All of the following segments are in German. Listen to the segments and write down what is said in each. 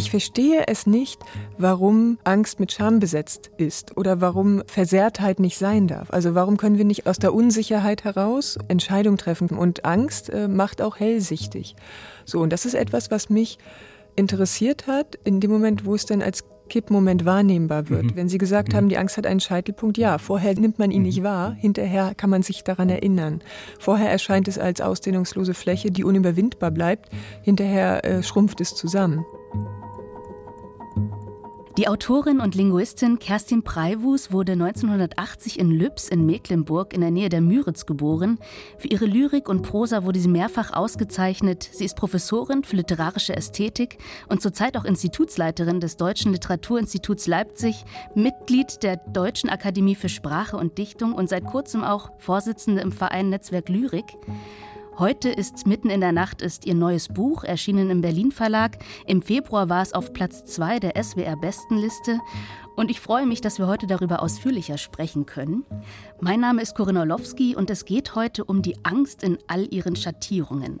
Ich verstehe es nicht, warum Angst mit Scham besetzt ist oder warum Versehrtheit nicht sein darf. Also warum können wir nicht aus der Unsicherheit heraus Entscheidungen treffen? Und Angst äh, macht auch hellsichtig. So, und das ist etwas, was mich interessiert hat, in dem Moment, wo es dann als Kippmoment wahrnehmbar wird. Mhm. Wenn Sie gesagt mhm. haben, die Angst hat einen Scheitelpunkt, ja, vorher nimmt man ihn mhm. nicht wahr, hinterher kann man sich daran erinnern. Vorher erscheint es als ausdehnungslose Fläche, die unüberwindbar bleibt, hinterher äh, schrumpft es zusammen. Die Autorin und Linguistin Kerstin Preiwus wurde 1980 in Lübs in Mecklenburg in der Nähe der Müritz geboren. Für ihre Lyrik und Prosa wurde sie mehrfach ausgezeichnet. Sie ist Professorin für literarische Ästhetik und zurzeit auch Institutsleiterin des Deutschen Literaturinstituts Leipzig, Mitglied der Deutschen Akademie für Sprache und Dichtung und seit kurzem auch Vorsitzende im Verein Netzwerk Lyrik. Heute ist mitten in der Nacht ist ihr neues Buch erschienen im Berlin Verlag. Im Februar war es auf Platz 2 der SWR Bestenliste und ich freue mich, dass wir heute darüber ausführlicher sprechen können. Mein Name ist Corinna Orlowski und es geht heute um die Angst in all ihren Schattierungen.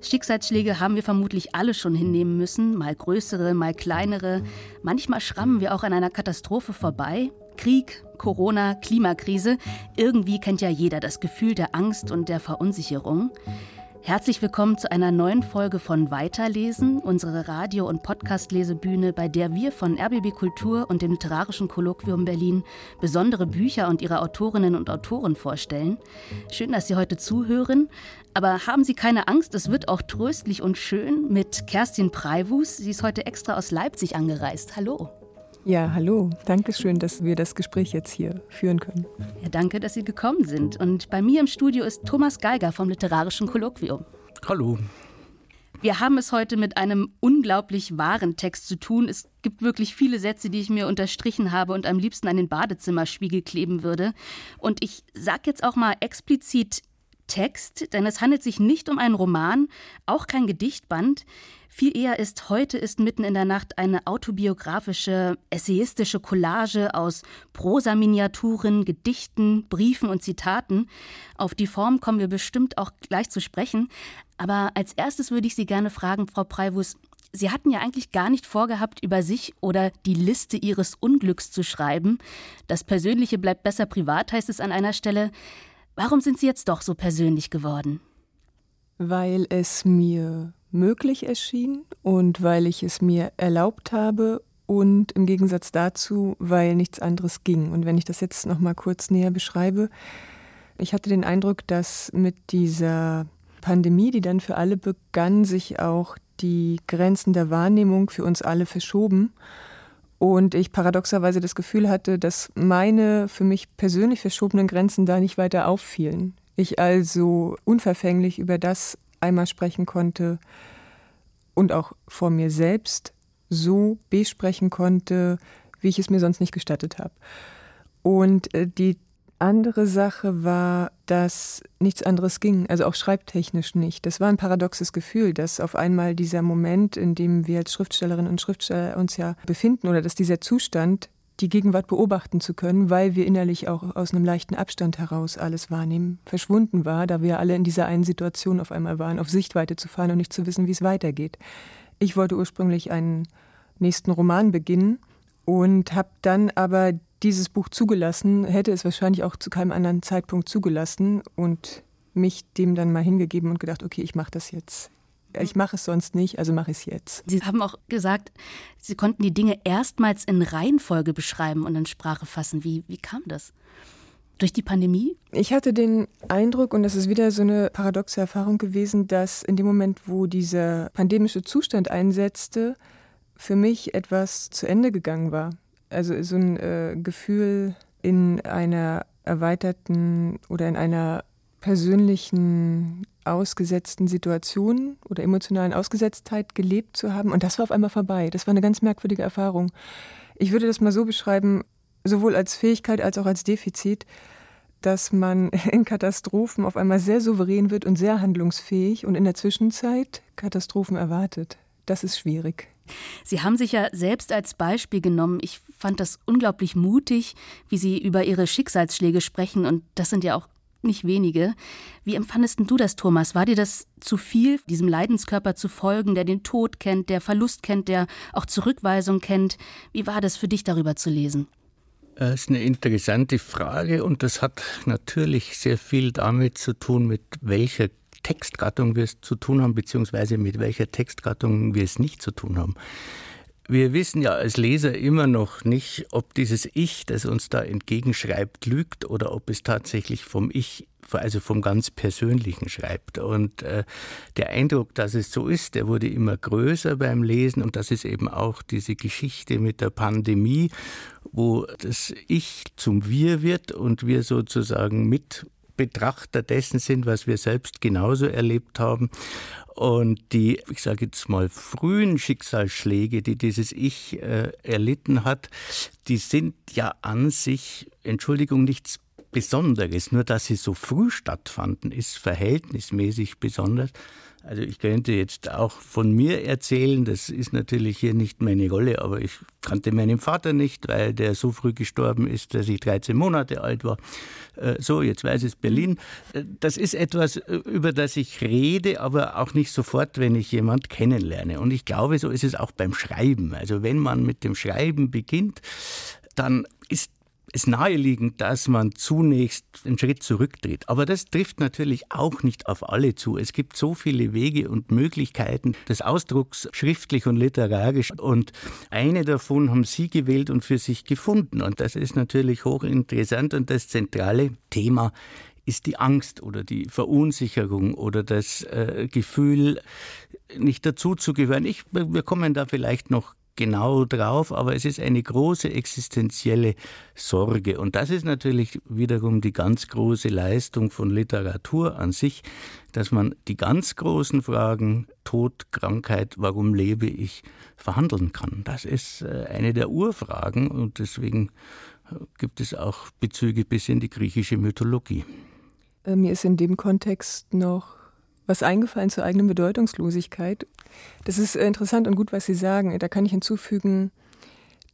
Schicksalsschläge haben wir vermutlich alle schon hinnehmen müssen, mal größere, mal kleinere. Manchmal schrammen wir auch an einer Katastrophe vorbei, Krieg, Corona, Klimakrise. Irgendwie kennt ja jeder das Gefühl der Angst und der Verunsicherung. Herzlich willkommen zu einer neuen Folge von Weiterlesen, unsere Radio- und Podcast-Lesebühne, bei der wir von RBB Kultur und dem Literarischen Kolloquium Berlin besondere Bücher und ihre Autorinnen und Autoren vorstellen. Schön, dass Sie heute zuhören. Aber haben Sie keine Angst, es wird auch tröstlich und schön mit Kerstin Preiwus. Sie ist heute extra aus Leipzig angereist. Hallo. Ja, hallo. Danke schön, dass wir das Gespräch jetzt hier führen können. Ja, danke, dass Sie gekommen sind. Und bei mir im Studio ist Thomas Geiger vom Literarischen Kolloquium. Hallo. Wir haben es heute mit einem unglaublich wahren Text zu tun. Es gibt wirklich viele Sätze, die ich mir unterstrichen habe und am liebsten an den Badezimmerspiegel kleben würde. Und ich sage jetzt auch mal explizit Text, denn es handelt sich nicht um einen Roman, auch kein Gedichtband. Viel eher ist Heute ist mitten in der Nacht eine autobiografische, essayistische Collage aus Prosa-Miniaturen, Gedichten, Briefen und Zitaten. Auf die Form kommen wir bestimmt auch gleich zu sprechen. Aber als erstes würde ich Sie gerne fragen, Frau Preiwus, Sie hatten ja eigentlich gar nicht vorgehabt, über sich oder die Liste Ihres Unglücks zu schreiben. Das Persönliche bleibt besser privat, heißt es an einer Stelle. Warum sind Sie jetzt doch so persönlich geworden? Weil es mir möglich erschien und weil ich es mir erlaubt habe und im Gegensatz dazu, weil nichts anderes ging. Und wenn ich das jetzt noch mal kurz näher beschreibe, ich hatte den Eindruck, dass mit dieser Pandemie, die dann für alle begann, sich auch die Grenzen der Wahrnehmung für uns alle verschoben. Und ich paradoxerweise das Gefühl hatte, dass meine für mich persönlich verschobenen Grenzen da nicht weiter auffielen. Ich also unverfänglich über das einmal sprechen konnte und auch vor mir selbst so besprechen konnte, wie ich es mir sonst nicht gestattet habe. Und äh, die andere Sache war, dass nichts anderes ging, also auch schreibtechnisch nicht. Das war ein paradoxes Gefühl, dass auf einmal dieser Moment, in dem wir als Schriftstellerinnen und Schriftsteller uns ja befinden, oder dass dieser Zustand die Gegenwart beobachten zu können, weil wir innerlich auch aus einem leichten Abstand heraus alles wahrnehmen, verschwunden war, da wir alle in dieser einen Situation auf einmal waren, auf Sichtweite zu fahren und nicht zu wissen, wie es weitergeht. Ich wollte ursprünglich einen nächsten Roman beginnen und habe dann aber dieses Buch zugelassen, hätte es wahrscheinlich auch zu keinem anderen Zeitpunkt zugelassen und mich dem dann mal hingegeben und gedacht, okay, ich mache das jetzt ich mache es sonst nicht, also mache ich es jetzt. Sie haben auch gesagt, Sie konnten die Dinge erstmals in Reihenfolge beschreiben und in Sprache fassen. Wie, wie kam das? Durch die Pandemie? Ich hatte den Eindruck, und das ist wieder so eine paradoxe Erfahrung gewesen, dass in dem Moment, wo dieser pandemische Zustand einsetzte, für mich etwas zu Ende gegangen war. Also so ein äh, Gefühl in einer erweiterten oder in einer persönlichen ausgesetzten Situationen oder emotionalen Ausgesetztheit gelebt zu haben. Und das war auf einmal vorbei. Das war eine ganz merkwürdige Erfahrung. Ich würde das mal so beschreiben, sowohl als Fähigkeit als auch als Defizit, dass man in Katastrophen auf einmal sehr souverän wird und sehr handlungsfähig und in der Zwischenzeit Katastrophen erwartet. Das ist schwierig. Sie haben sich ja selbst als Beispiel genommen. Ich fand das unglaublich mutig, wie Sie über Ihre Schicksalsschläge sprechen. Und das sind ja auch nicht wenige. Wie empfandest du das, Thomas? War dir das zu viel, diesem Leidenskörper zu folgen, der den Tod kennt, der Verlust kennt, der auch Zurückweisung kennt? Wie war das für dich, darüber zu lesen? Das ist eine interessante Frage und das hat natürlich sehr viel damit zu tun, mit welcher Textgattung wir es zu tun haben, beziehungsweise mit welcher Textgattung wir es nicht zu tun haben. Wir wissen ja als Leser immer noch nicht, ob dieses Ich, das uns da entgegenschreibt, lügt oder ob es tatsächlich vom Ich, also vom ganz Persönlichen schreibt. Und äh, der Eindruck, dass es so ist, der wurde immer größer beim Lesen und das ist eben auch diese Geschichte mit der Pandemie, wo das Ich zum Wir wird und wir sozusagen mit Betrachter dessen sind, was wir selbst genauso erlebt haben. Und die, ich sage jetzt mal, frühen Schicksalsschläge, die dieses Ich äh, erlitten hat, die sind ja an sich, Entschuldigung, nichts Besonderes. Nur dass sie so früh stattfanden, ist verhältnismäßig besonders. Also ich könnte jetzt auch von mir erzählen, das ist natürlich hier nicht meine Rolle, aber ich kannte meinen Vater nicht, weil der so früh gestorben ist, dass ich 13 Monate alt war. Äh, so, jetzt weiß es Berlin. Äh, das ist etwas, äh, über das ich rede, aber auch nicht sofort, wenn ich jemand kennenlerne. Und ich glaube, so ist es auch beim Schreiben. Also wenn man mit dem Schreiben beginnt, dann ist ist naheliegend, dass man zunächst einen Schritt zurücktritt. Aber das trifft natürlich auch nicht auf alle zu. Es gibt so viele Wege und Möglichkeiten des Ausdrucks schriftlich und literarisch. Und eine davon haben Sie gewählt und für sich gefunden. Und das ist natürlich hochinteressant. Und das zentrale Thema ist die Angst oder die Verunsicherung oder das äh, Gefühl, nicht dazuzugehören. Wir kommen da vielleicht noch genau drauf, aber es ist eine große existenzielle Sorge. Und das ist natürlich wiederum die ganz große Leistung von Literatur an sich, dass man die ganz großen Fragen Tod, Krankheit, warum lebe ich, verhandeln kann. Das ist äh, eine der Urfragen und deswegen äh, gibt es auch Bezüge bis in die griechische Mythologie. Äh, mir ist in dem Kontext noch was eingefallen zur eigenen Bedeutungslosigkeit. Das ist interessant und gut, was Sie sagen. Da kann ich hinzufügen,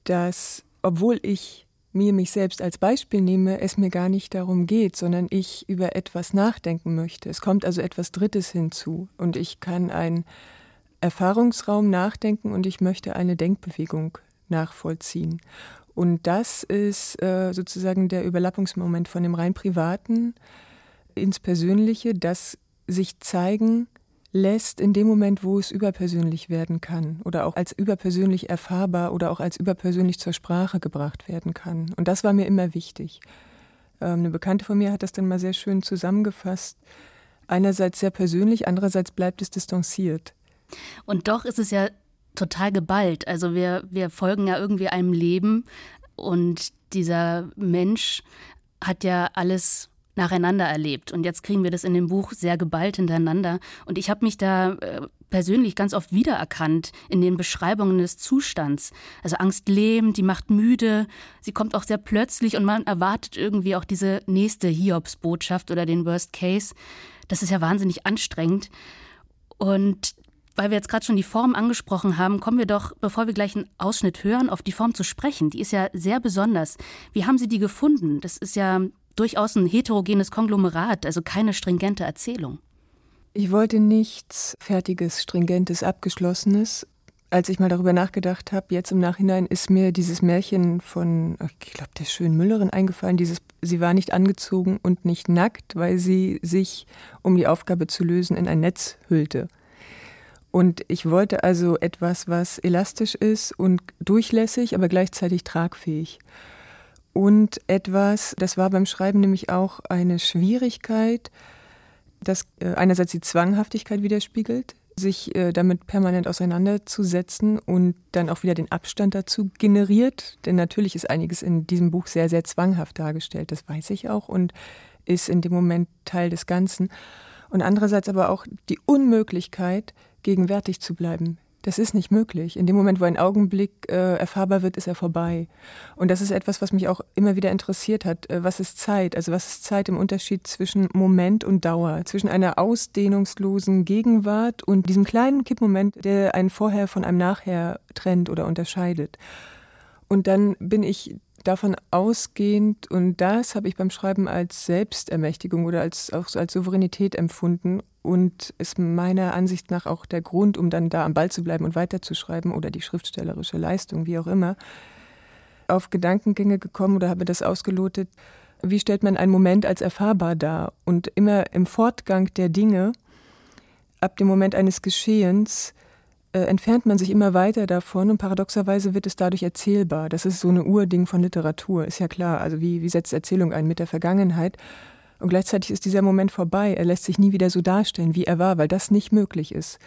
dass obwohl ich mir mich selbst als Beispiel nehme, es mir gar nicht darum geht, sondern ich über etwas nachdenken möchte. Es kommt also etwas Drittes hinzu und ich kann einen Erfahrungsraum nachdenken und ich möchte eine Denkbewegung nachvollziehen. Und das ist äh, sozusagen der Überlappungsmoment von dem rein privaten ins Persönliche, das sich zeigen lässt in dem Moment, wo es überpersönlich werden kann oder auch als überpersönlich erfahrbar oder auch als überpersönlich zur Sprache gebracht werden kann. Und das war mir immer wichtig. Ähm, eine Bekannte von mir hat das dann mal sehr schön zusammengefasst. Einerseits sehr persönlich, andererseits bleibt es distanziert. Und doch ist es ja total geballt. Also wir, wir folgen ja irgendwie einem Leben und dieser Mensch hat ja alles nacheinander erlebt. Und jetzt kriegen wir das in dem Buch sehr geballt hintereinander. Und ich habe mich da äh, persönlich ganz oft wiedererkannt in den Beschreibungen des Zustands. Also Angst lähmt, die macht müde, sie kommt auch sehr plötzlich und man erwartet irgendwie auch diese nächste Hiobs-Botschaft oder den Worst Case. Das ist ja wahnsinnig anstrengend. Und weil wir jetzt gerade schon die Form angesprochen haben, kommen wir doch, bevor wir gleich einen Ausschnitt hören, auf die Form zu sprechen. Die ist ja sehr besonders. Wie haben Sie die gefunden? Das ist ja durchaus ein heterogenes Konglomerat, also keine stringente Erzählung. Ich wollte nichts Fertiges, Stringentes, Abgeschlossenes. Als ich mal darüber nachgedacht habe, jetzt im Nachhinein ist mir dieses Märchen von, ich glaube, der schönen Müllerin eingefallen, dieses, sie war nicht angezogen und nicht nackt, weil sie sich, um die Aufgabe zu lösen, in ein Netz hüllte. Und ich wollte also etwas, was elastisch ist und durchlässig, aber gleichzeitig tragfähig und etwas, das war beim Schreiben nämlich auch eine Schwierigkeit, das äh, einerseits die Zwanghaftigkeit widerspiegelt, sich äh, damit permanent auseinanderzusetzen und dann auch wieder den Abstand dazu generiert. Denn natürlich ist einiges in diesem Buch sehr, sehr zwanghaft dargestellt, das weiß ich auch und ist in dem Moment Teil des Ganzen. Und andererseits aber auch die Unmöglichkeit, gegenwärtig zu bleiben. Das ist nicht möglich. In dem Moment, wo ein Augenblick äh, erfahrbar wird, ist er vorbei. Und das ist etwas, was mich auch immer wieder interessiert hat. Äh, was ist Zeit? Also was ist Zeit im Unterschied zwischen Moment und Dauer? Zwischen einer ausdehnungslosen Gegenwart und diesem kleinen Kippmoment, der einen vorher von einem nachher trennt oder unterscheidet. Und dann bin ich davon ausgehend, und das habe ich beim Schreiben als Selbstermächtigung oder als, auch als Souveränität empfunden und ist meiner Ansicht nach auch der Grund, um dann da am Ball zu bleiben und weiterzuschreiben oder die schriftstellerische Leistung, wie auch immer, auf Gedankengänge gekommen oder habe das ausgelotet, wie stellt man einen Moment als erfahrbar dar? Und immer im Fortgang der Dinge, ab dem Moment eines Geschehens, äh, entfernt man sich immer weiter davon und paradoxerweise wird es dadurch erzählbar. Das ist so eine Urding von Literatur, ist ja klar. Also wie, wie setzt Erzählung ein mit der Vergangenheit? Und gleichzeitig ist dieser Moment vorbei. Er lässt sich nie wieder so darstellen, wie er war, weil das nicht möglich ist.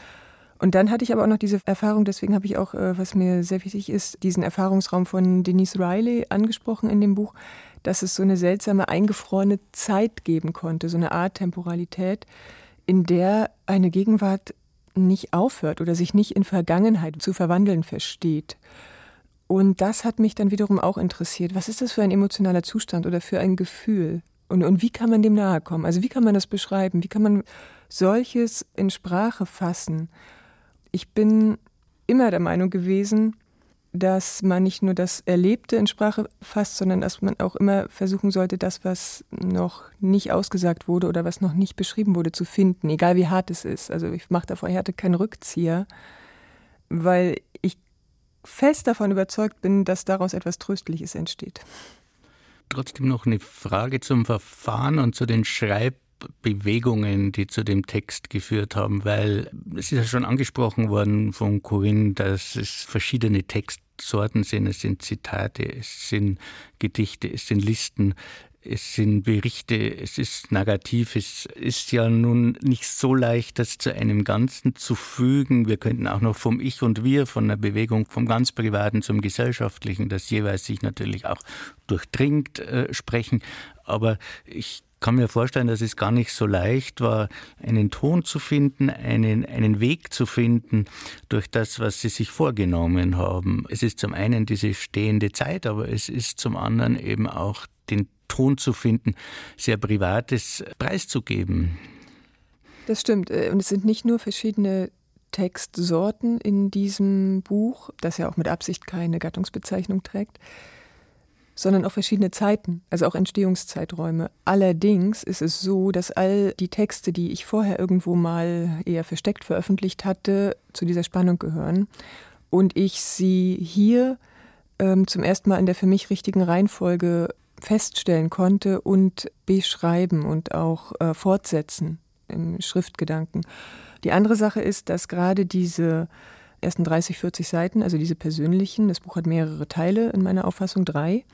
Und dann hatte ich aber auch noch diese Erfahrung, deswegen habe ich auch, äh, was mir sehr wichtig ist, diesen Erfahrungsraum von Denise Riley angesprochen in dem Buch, dass es so eine seltsame eingefrorene Zeit geben konnte, so eine Art Temporalität, in der eine Gegenwart nicht aufhört oder sich nicht in Vergangenheit zu verwandeln versteht. Und das hat mich dann wiederum auch interessiert. Was ist das für ein emotionaler Zustand oder für ein Gefühl? Und, und wie kann man dem nahe kommen? Also wie kann man das beschreiben? Wie kann man solches in Sprache fassen? Ich bin immer der Meinung gewesen, dass man nicht nur das Erlebte in Sprache fasst, sondern dass man auch immer versuchen sollte, das, was noch nicht ausgesagt wurde oder was noch nicht beschrieben wurde, zu finden, egal wie hart es ist. Also ich mache davor Härte keinen Rückzieher, weil ich fest davon überzeugt bin, dass daraus etwas Tröstliches entsteht. Trotzdem noch eine Frage zum Verfahren und zu den Schreibbewegungen, die zu dem Text geführt haben, weil es ist ja schon angesprochen worden von Corinne, dass es verschiedene Textsorten sind. Es sind Zitate, es sind Gedichte, es sind Listen es sind Berichte, es ist narrativ, es ist ja nun nicht so leicht, das zu einem Ganzen zu fügen. Wir könnten auch noch vom Ich und Wir, von der Bewegung vom ganz Privaten zum Gesellschaftlichen, das jeweils sich natürlich auch durchdringt, äh, sprechen. Aber ich kann mir vorstellen, dass es gar nicht so leicht war, einen Ton zu finden, einen, einen Weg zu finden durch das, was sie sich vorgenommen haben. Es ist zum einen diese stehende Zeit, aber es ist zum anderen eben auch den Ton zu finden, sehr Privates preiszugeben. Das stimmt. Äh, und es sind nicht nur verschiedene Textsorten in diesem Buch, das ja auch mit Absicht keine Gattungsbezeichnung trägt, sondern auch verschiedene Zeiten, also auch Entstehungszeiträume. Allerdings ist es so, dass all die Texte, die ich vorher irgendwo mal eher versteckt veröffentlicht hatte, zu dieser Spannung gehören und ich sie hier ähm, zum ersten Mal in der für mich richtigen Reihenfolge feststellen konnte und beschreiben und auch äh, fortsetzen im Schriftgedanken. Die andere Sache ist, dass gerade diese ersten 30, 40 Seiten, also diese persönlichen, das Buch hat mehrere Teile in meiner Auffassung, drei,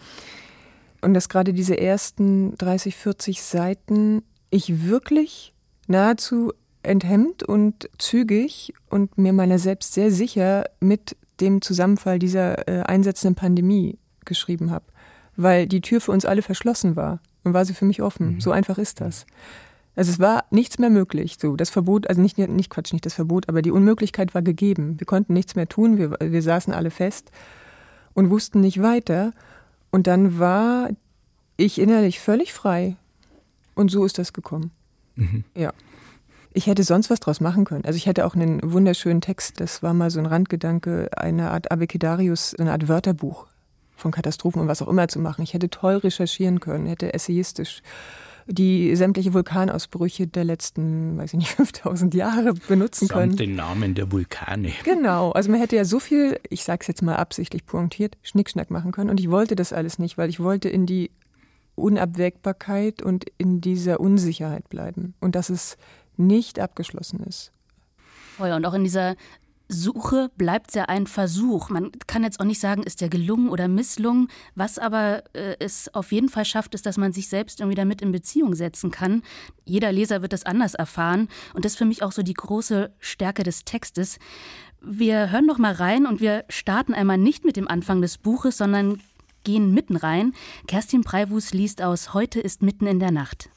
und dass gerade diese ersten 30, 40 Seiten ich wirklich nahezu enthemmt und zügig und mir meiner selbst sehr sicher mit dem Zusammenfall dieser äh, einsetzenden Pandemie geschrieben habe weil die Tür für uns alle verschlossen war. Und war sie für mich offen. Mhm. So einfach ist das. Also es war nichts mehr möglich. So, das Verbot, also nicht, nicht Quatsch, nicht das Verbot, aber die Unmöglichkeit war gegeben. Wir konnten nichts mehr tun, wir, wir saßen alle fest und wussten nicht weiter. Und dann war ich innerlich völlig frei. Und so ist das gekommen. Mhm. Ja. Ich hätte sonst was draus machen können. Also ich hätte auch einen wunderschönen Text, das war mal so ein Randgedanke, eine Art Abecedarius, eine Art Wörterbuch von Katastrophen und was auch immer zu machen. Ich hätte toll recherchieren können, hätte essayistisch die sämtliche Vulkanausbrüche der letzten, weiß ich nicht, 5000 Jahre benutzen Samt können. den Namen der Vulkane. Genau, also man hätte ja so viel, ich sag's jetzt mal absichtlich pointiert, Schnickschnack machen können und ich wollte das alles nicht, weil ich wollte in die Unabwägbarkeit und in dieser Unsicherheit bleiben und dass es nicht abgeschlossen ist. Oh ja, und auch in dieser Suche bleibt ja ein Versuch. Man kann jetzt auch nicht sagen, ist der gelungen oder misslungen. Was aber äh, es auf jeden Fall schafft, ist, dass man sich selbst irgendwie damit in Beziehung setzen kann. Jeder Leser wird das anders erfahren. Und das ist für mich auch so die große Stärke des Textes. Wir hören noch mal rein und wir starten einmal nicht mit dem Anfang des Buches, sondern gehen mitten rein. Kerstin Preiwus liest aus Heute ist mitten in der Nacht.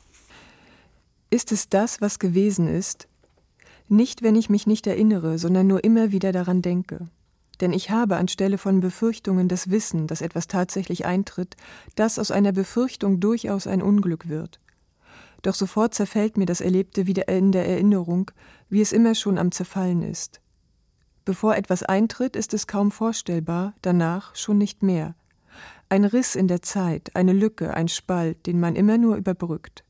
Ist es das, was gewesen ist, nicht, wenn ich mich nicht erinnere, sondern nur immer wieder daran denke. Denn ich habe anstelle von Befürchtungen das Wissen, dass etwas tatsächlich eintritt, dass aus einer Befürchtung durchaus ein Unglück wird. Doch sofort zerfällt mir das Erlebte wieder in der Erinnerung, wie es immer schon am Zerfallen ist. Bevor etwas eintritt, ist es kaum vorstellbar, danach schon nicht mehr. Ein Riss in der Zeit, eine Lücke, ein Spalt, den man immer nur überbrückt.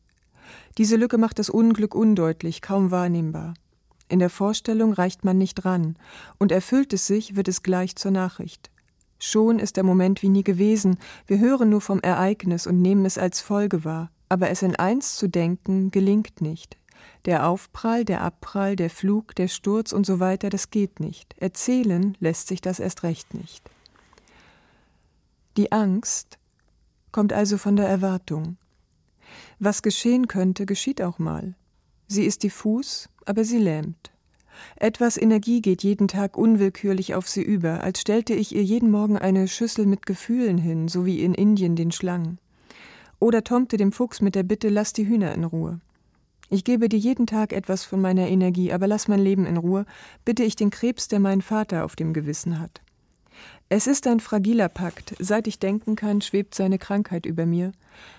Diese Lücke macht das Unglück undeutlich, kaum wahrnehmbar. In der Vorstellung reicht man nicht ran, und erfüllt es sich, wird es gleich zur Nachricht. Schon ist der Moment wie nie gewesen, wir hören nur vom Ereignis und nehmen es als Folge wahr, aber es in eins zu denken, gelingt nicht. Der Aufprall, der Abprall, der Flug, der Sturz und so weiter, das geht nicht. Erzählen lässt sich das erst recht nicht. Die Angst kommt also von der Erwartung. Was geschehen könnte, geschieht auch mal. Sie ist diffus, aber sie lähmt. Etwas Energie geht jeden Tag unwillkürlich auf sie über, als stellte ich ihr jeden Morgen eine Schüssel mit Gefühlen hin, so wie in Indien den Schlangen. Oder tommte dem Fuchs mit der Bitte, lass die Hühner in Ruhe. Ich gebe dir jeden Tag etwas von meiner Energie, aber lass mein Leben in Ruhe, bitte ich den Krebs, der mein Vater auf dem Gewissen hat. Es ist ein fragiler Pakt. Seit ich denken kann, schwebt seine Krankheit über mir.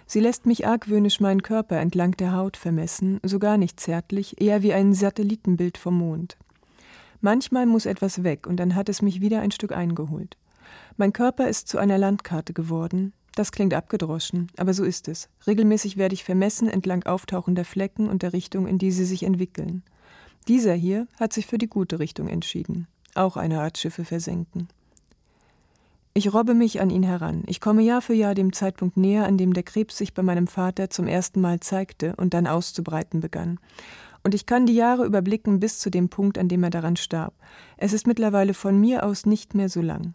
Sie lässt mich argwöhnisch meinen Körper entlang der Haut vermessen, sogar nicht zärtlich, eher wie ein Satellitenbild vom Mond. Manchmal muss etwas weg, und dann hat es mich wieder ein Stück eingeholt. Mein Körper ist zu einer Landkarte geworden. Das klingt abgedroschen, aber so ist es. Regelmäßig werde ich vermessen entlang auftauchender Flecken und der Richtung, in die sie sich entwickeln. Dieser hier hat sich für die gute Richtung entschieden. Auch eine Art Schiffe versenken. Ich robbe mich an ihn heran. Ich komme Jahr für Jahr dem Zeitpunkt näher, an dem der Krebs sich bei meinem Vater zum ersten Mal zeigte und dann auszubreiten begann. Und ich kann die Jahre überblicken bis zu dem Punkt, an dem er daran starb. Es ist mittlerweile von mir aus nicht mehr so lang.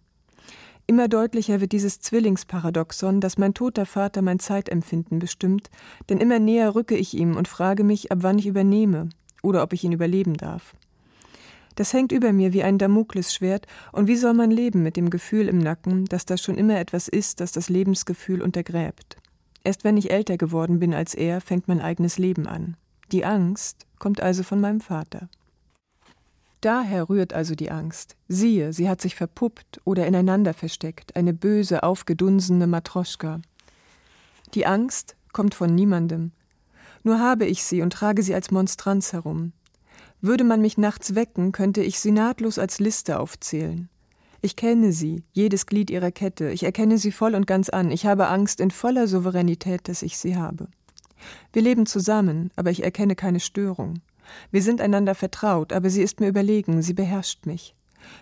Immer deutlicher wird dieses Zwillingsparadoxon, dass mein toter Vater mein Zeitempfinden bestimmt, denn immer näher rücke ich ihm und frage mich, ab wann ich übernehme oder ob ich ihn überleben darf. Das hängt über mir wie ein Damoklesschwert, und wie soll man leben mit dem Gefühl im Nacken, dass da schon immer etwas ist, das das Lebensgefühl untergräbt? Erst wenn ich älter geworden bin als er, fängt mein eigenes Leben an. Die Angst kommt also von meinem Vater. Daher rührt also die Angst. Siehe, sie hat sich verpuppt oder ineinander versteckt, eine böse, aufgedunsene Matroschka. Die Angst kommt von niemandem. Nur habe ich sie und trage sie als Monstranz herum. Würde man mich nachts wecken, könnte ich sie nahtlos als Liste aufzählen. Ich kenne sie, jedes Glied ihrer Kette, ich erkenne sie voll und ganz an, ich habe Angst in voller Souveränität, dass ich sie habe. Wir leben zusammen, aber ich erkenne keine Störung. Wir sind einander vertraut, aber sie ist mir überlegen, sie beherrscht mich.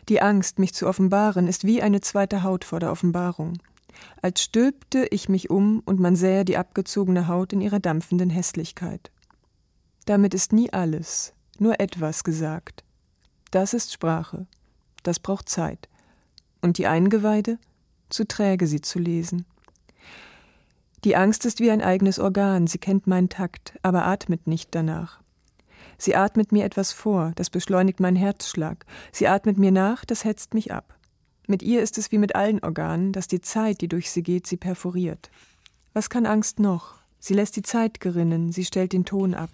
Die Angst, mich zu offenbaren, ist wie eine zweite Haut vor der Offenbarung. Als stülpte ich mich um und man sähe die abgezogene Haut in ihrer dampfenden Hässlichkeit. Damit ist nie alles, nur etwas gesagt. Das ist Sprache. Das braucht Zeit. Und die Eingeweide? Zu träge, sie zu lesen. Die Angst ist wie ein eigenes Organ, sie kennt meinen Takt, aber atmet nicht danach. Sie atmet mir etwas vor, das beschleunigt meinen Herzschlag. Sie atmet mir nach, das hetzt mich ab. Mit ihr ist es wie mit allen Organen, dass die Zeit, die durch sie geht, sie perforiert. Was kann Angst noch? Sie lässt die Zeit gerinnen, sie stellt den Ton ab.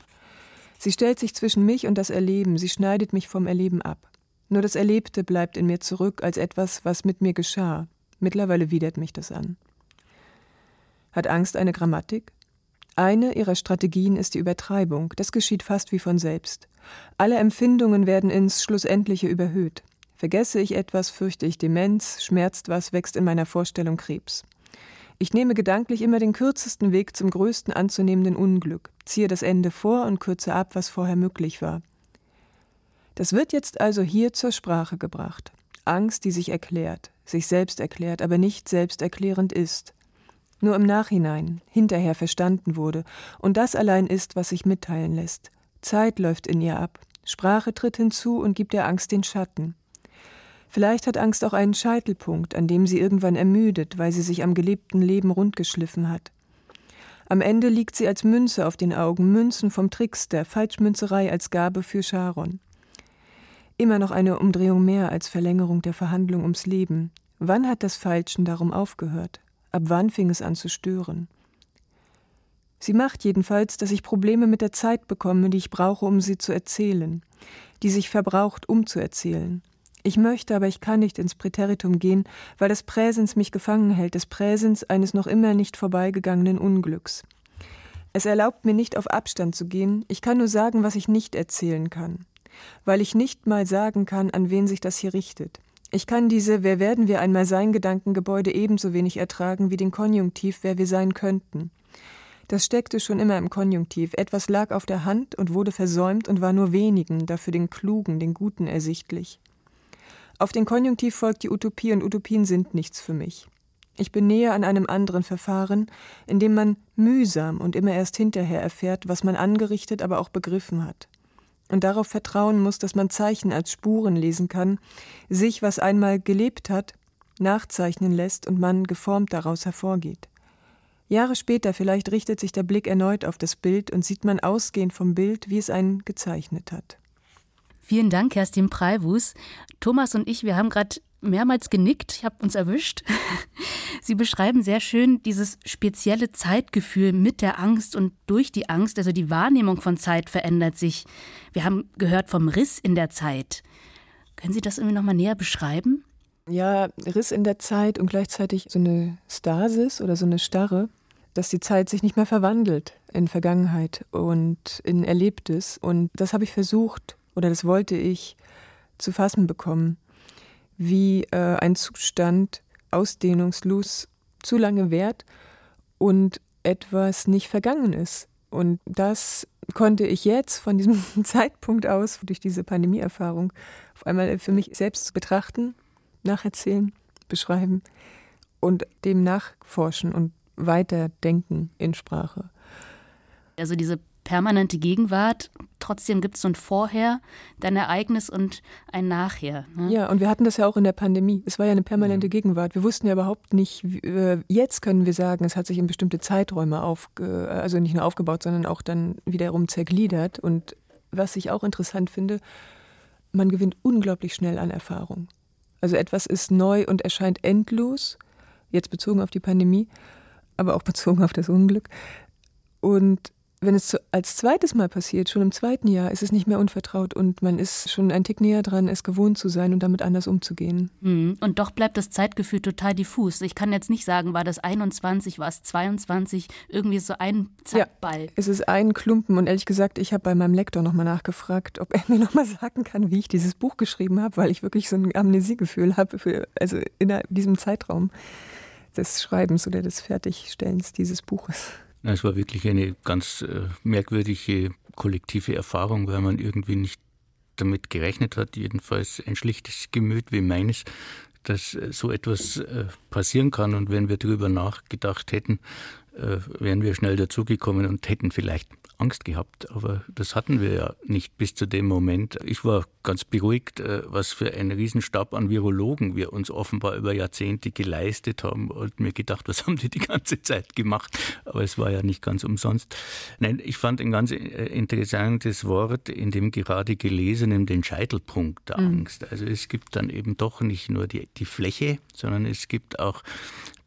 Sie stellt sich zwischen mich und das Erleben, sie schneidet mich vom Erleben ab. Nur das Erlebte bleibt in mir zurück als etwas, was mit mir geschah. Mittlerweile widert mich das an. Hat Angst eine Grammatik? Eine ihrer Strategien ist die Übertreibung, das geschieht fast wie von selbst. Alle Empfindungen werden ins Schlussendliche überhöht. Vergesse ich etwas, fürchte ich Demenz, schmerzt was, wächst in meiner Vorstellung Krebs. Ich nehme gedanklich immer den kürzesten Weg zum größten anzunehmenden Unglück, ziehe das Ende vor und kürze ab, was vorher möglich war. Das wird jetzt also hier zur Sprache gebracht. Angst, die sich erklärt, sich selbst erklärt, aber nicht selbsterklärend ist. Nur im Nachhinein, hinterher verstanden wurde, und das allein ist, was sich mitteilen lässt. Zeit läuft in ihr ab, Sprache tritt hinzu und gibt der Angst den Schatten. Vielleicht hat Angst auch einen Scheitelpunkt, an dem sie irgendwann ermüdet, weil sie sich am gelebten Leben rundgeschliffen hat. Am Ende liegt sie als Münze auf den Augen, Münzen vom Trickster, Falschmünzerei als Gabe für Charon. Immer noch eine Umdrehung mehr als Verlängerung der Verhandlung ums Leben. Wann hat das Falschen darum aufgehört? Ab wann fing es an zu stören? Sie macht jedenfalls, dass ich Probleme mit der Zeit bekomme, die ich brauche, um sie zu erzählen, die sich verbraucht, um zu erzählen. Ich möchte, aber ich kann nicht ins Präteritum gehen, weil das Präsens mich gefangen hält, des Präsens eines noch immer nicht vorbeigegangenen Unglücks. Es erlaubt mir nicht auf Abstand zu gehen, ich kann nur sagen, was ich nicht erzählen kann, weil ich nicht mal sagen kann, an wen sich das hier richtet. Ich kann diese Wer werden wir einmal sein Gedankengebäude ebenso wenig ertragen wie den Konjunktiv, wer wir sein könnten. Das steckte schon immer im Konjunktiv. Etwas lag auf der Hand und wurde versäumt und war nur wenigen, dafür den Klugen, den Guten ersichtlich. Auf den Konjunktiv folgt die Utopie und Utopien sind nichts für mich. Ich bin näher an einem anderen Verfahren, in dem man mühsam und immer erst hinterher erfährt, was man angerichtet, aber auch begriffen hat. Und darauf vertrauen muss, dass man Zeichen als Spuren lesen kann, sich, was einmal gelebt hat, nachzeichnen lässt und man geformt daraus hervorgeht. Jahre später vielleicht richtet sich der Blick erneut auf das Bild und sieht man ausgehend vom Bild, wie es einen gezeichnet hat. Vielen Dank, Kerstin Preiwus. Thomas und ich, wir haben gerade mehrmals genickt, ich habe uns erwischt. Sie beschreiben sehr schön dieses spezielle Zeitgefühl mit der Angst und durch die Angst, also die Wahrnehmung von Zeit verändert sich. Wir haben gehört vom Riss in der Zeit. Können Sie das irgendwie noch mal näher beschreiben? Ja, Riss in der Zeit und gleichzeitig so eine Stasis oder so eine Starre dass die Zeit sich nicht mehr verwandelt in Vergangenheit und in Erlebtes. Und das habe ich versucht oder das wollte ich zu fassen bekommen, wie äh, ein Zustand ausdehnungslos zu lange währt und etwas nicht vergangen ist. Und das konnte ich jetzt von diesem Zeitpunkt aus, durch diese Pandemieerfahrung, auf einmal für mich selbst betrachten, nacherzählen, beschreiben und dem nachforschen und weiterdenken in Sprache. Also diese permanente Gegenwart, trotzdem gibt es so ein Vorher, dann Ereignis und ein Nachher. Ne? Ja, und wir hatten das ja auch in der Pandemie. Es war ja eine permanente Gegenwart. Wir wussten ja überhaupt nicht, äh, jetzt können wir sagen, es hat sich in bestimmte Zeiträume aufge, also nicht nur aufgebaut, sondern auch dann wiederum zergliedert. Und was ich auch interessant finde, man gewinnt unglaublich schnell an Erfahrung. Also etwas ist neu und erscheint endlos, jetzt bezogen auf die Pandemie aber auch bezogen auf das Unglück. Und wenn es als zweites Mal passiert, schon im zweiten Jahr, ist es nicht mehr unvertraut und man ist schon ein Tick näher dran, es gewohnt zu sein und damit anders umzugehen. Mhm. Und doch bleibt das Zeitgefühl total diffus. Ich kann jetzt nicht sagen, war das 21, war es 22, irgendwie so ein Zeitball. Ja, es ist ein Klumpen und ehrlich gesagt, ich habe bei meinem Lektor nochmal nachgefragt, ob er mir nochmal sagen kann, wie ich dieses Buch geschrieben habe, weil ich wirklich so ein Amnesiegefühl habe, für, also in diesem Zeitraum des Schreibens oder des Fertigstellens dieses Buches. Es war wirklich eine ganz äh, merkwürdige kollektive Erfahrung, weil man irgendwie nicht damit gerechnet hat, jedenfalls ein schlichtes Gemüt wie meines, dass äh, so etwas äh, passieren kann. Und wenn wir darüber nachgedacht hätten, wären wir schnell dazugekommen und hätten vielleicht Angst gehabt, aber das hatten wir ja nicht bis zu dem Moment. Ich war ganz beruhigt, äh, was für ein Riesenstab an Virologen wir uns offenbar über Jahrzehnte geleistet haben und mir gedacht, was haben die die ganze Zeit gemacht? Aber es war ja nicht ganz umsonst. Nein, ich fand ein ganz äh, interessantes Wort in dem gerade gelesenen, den Scheitelpunkt der mhm. Angst. Also es gibt dann eben doch nicht nur die, die Fläche, sondern es gibt auch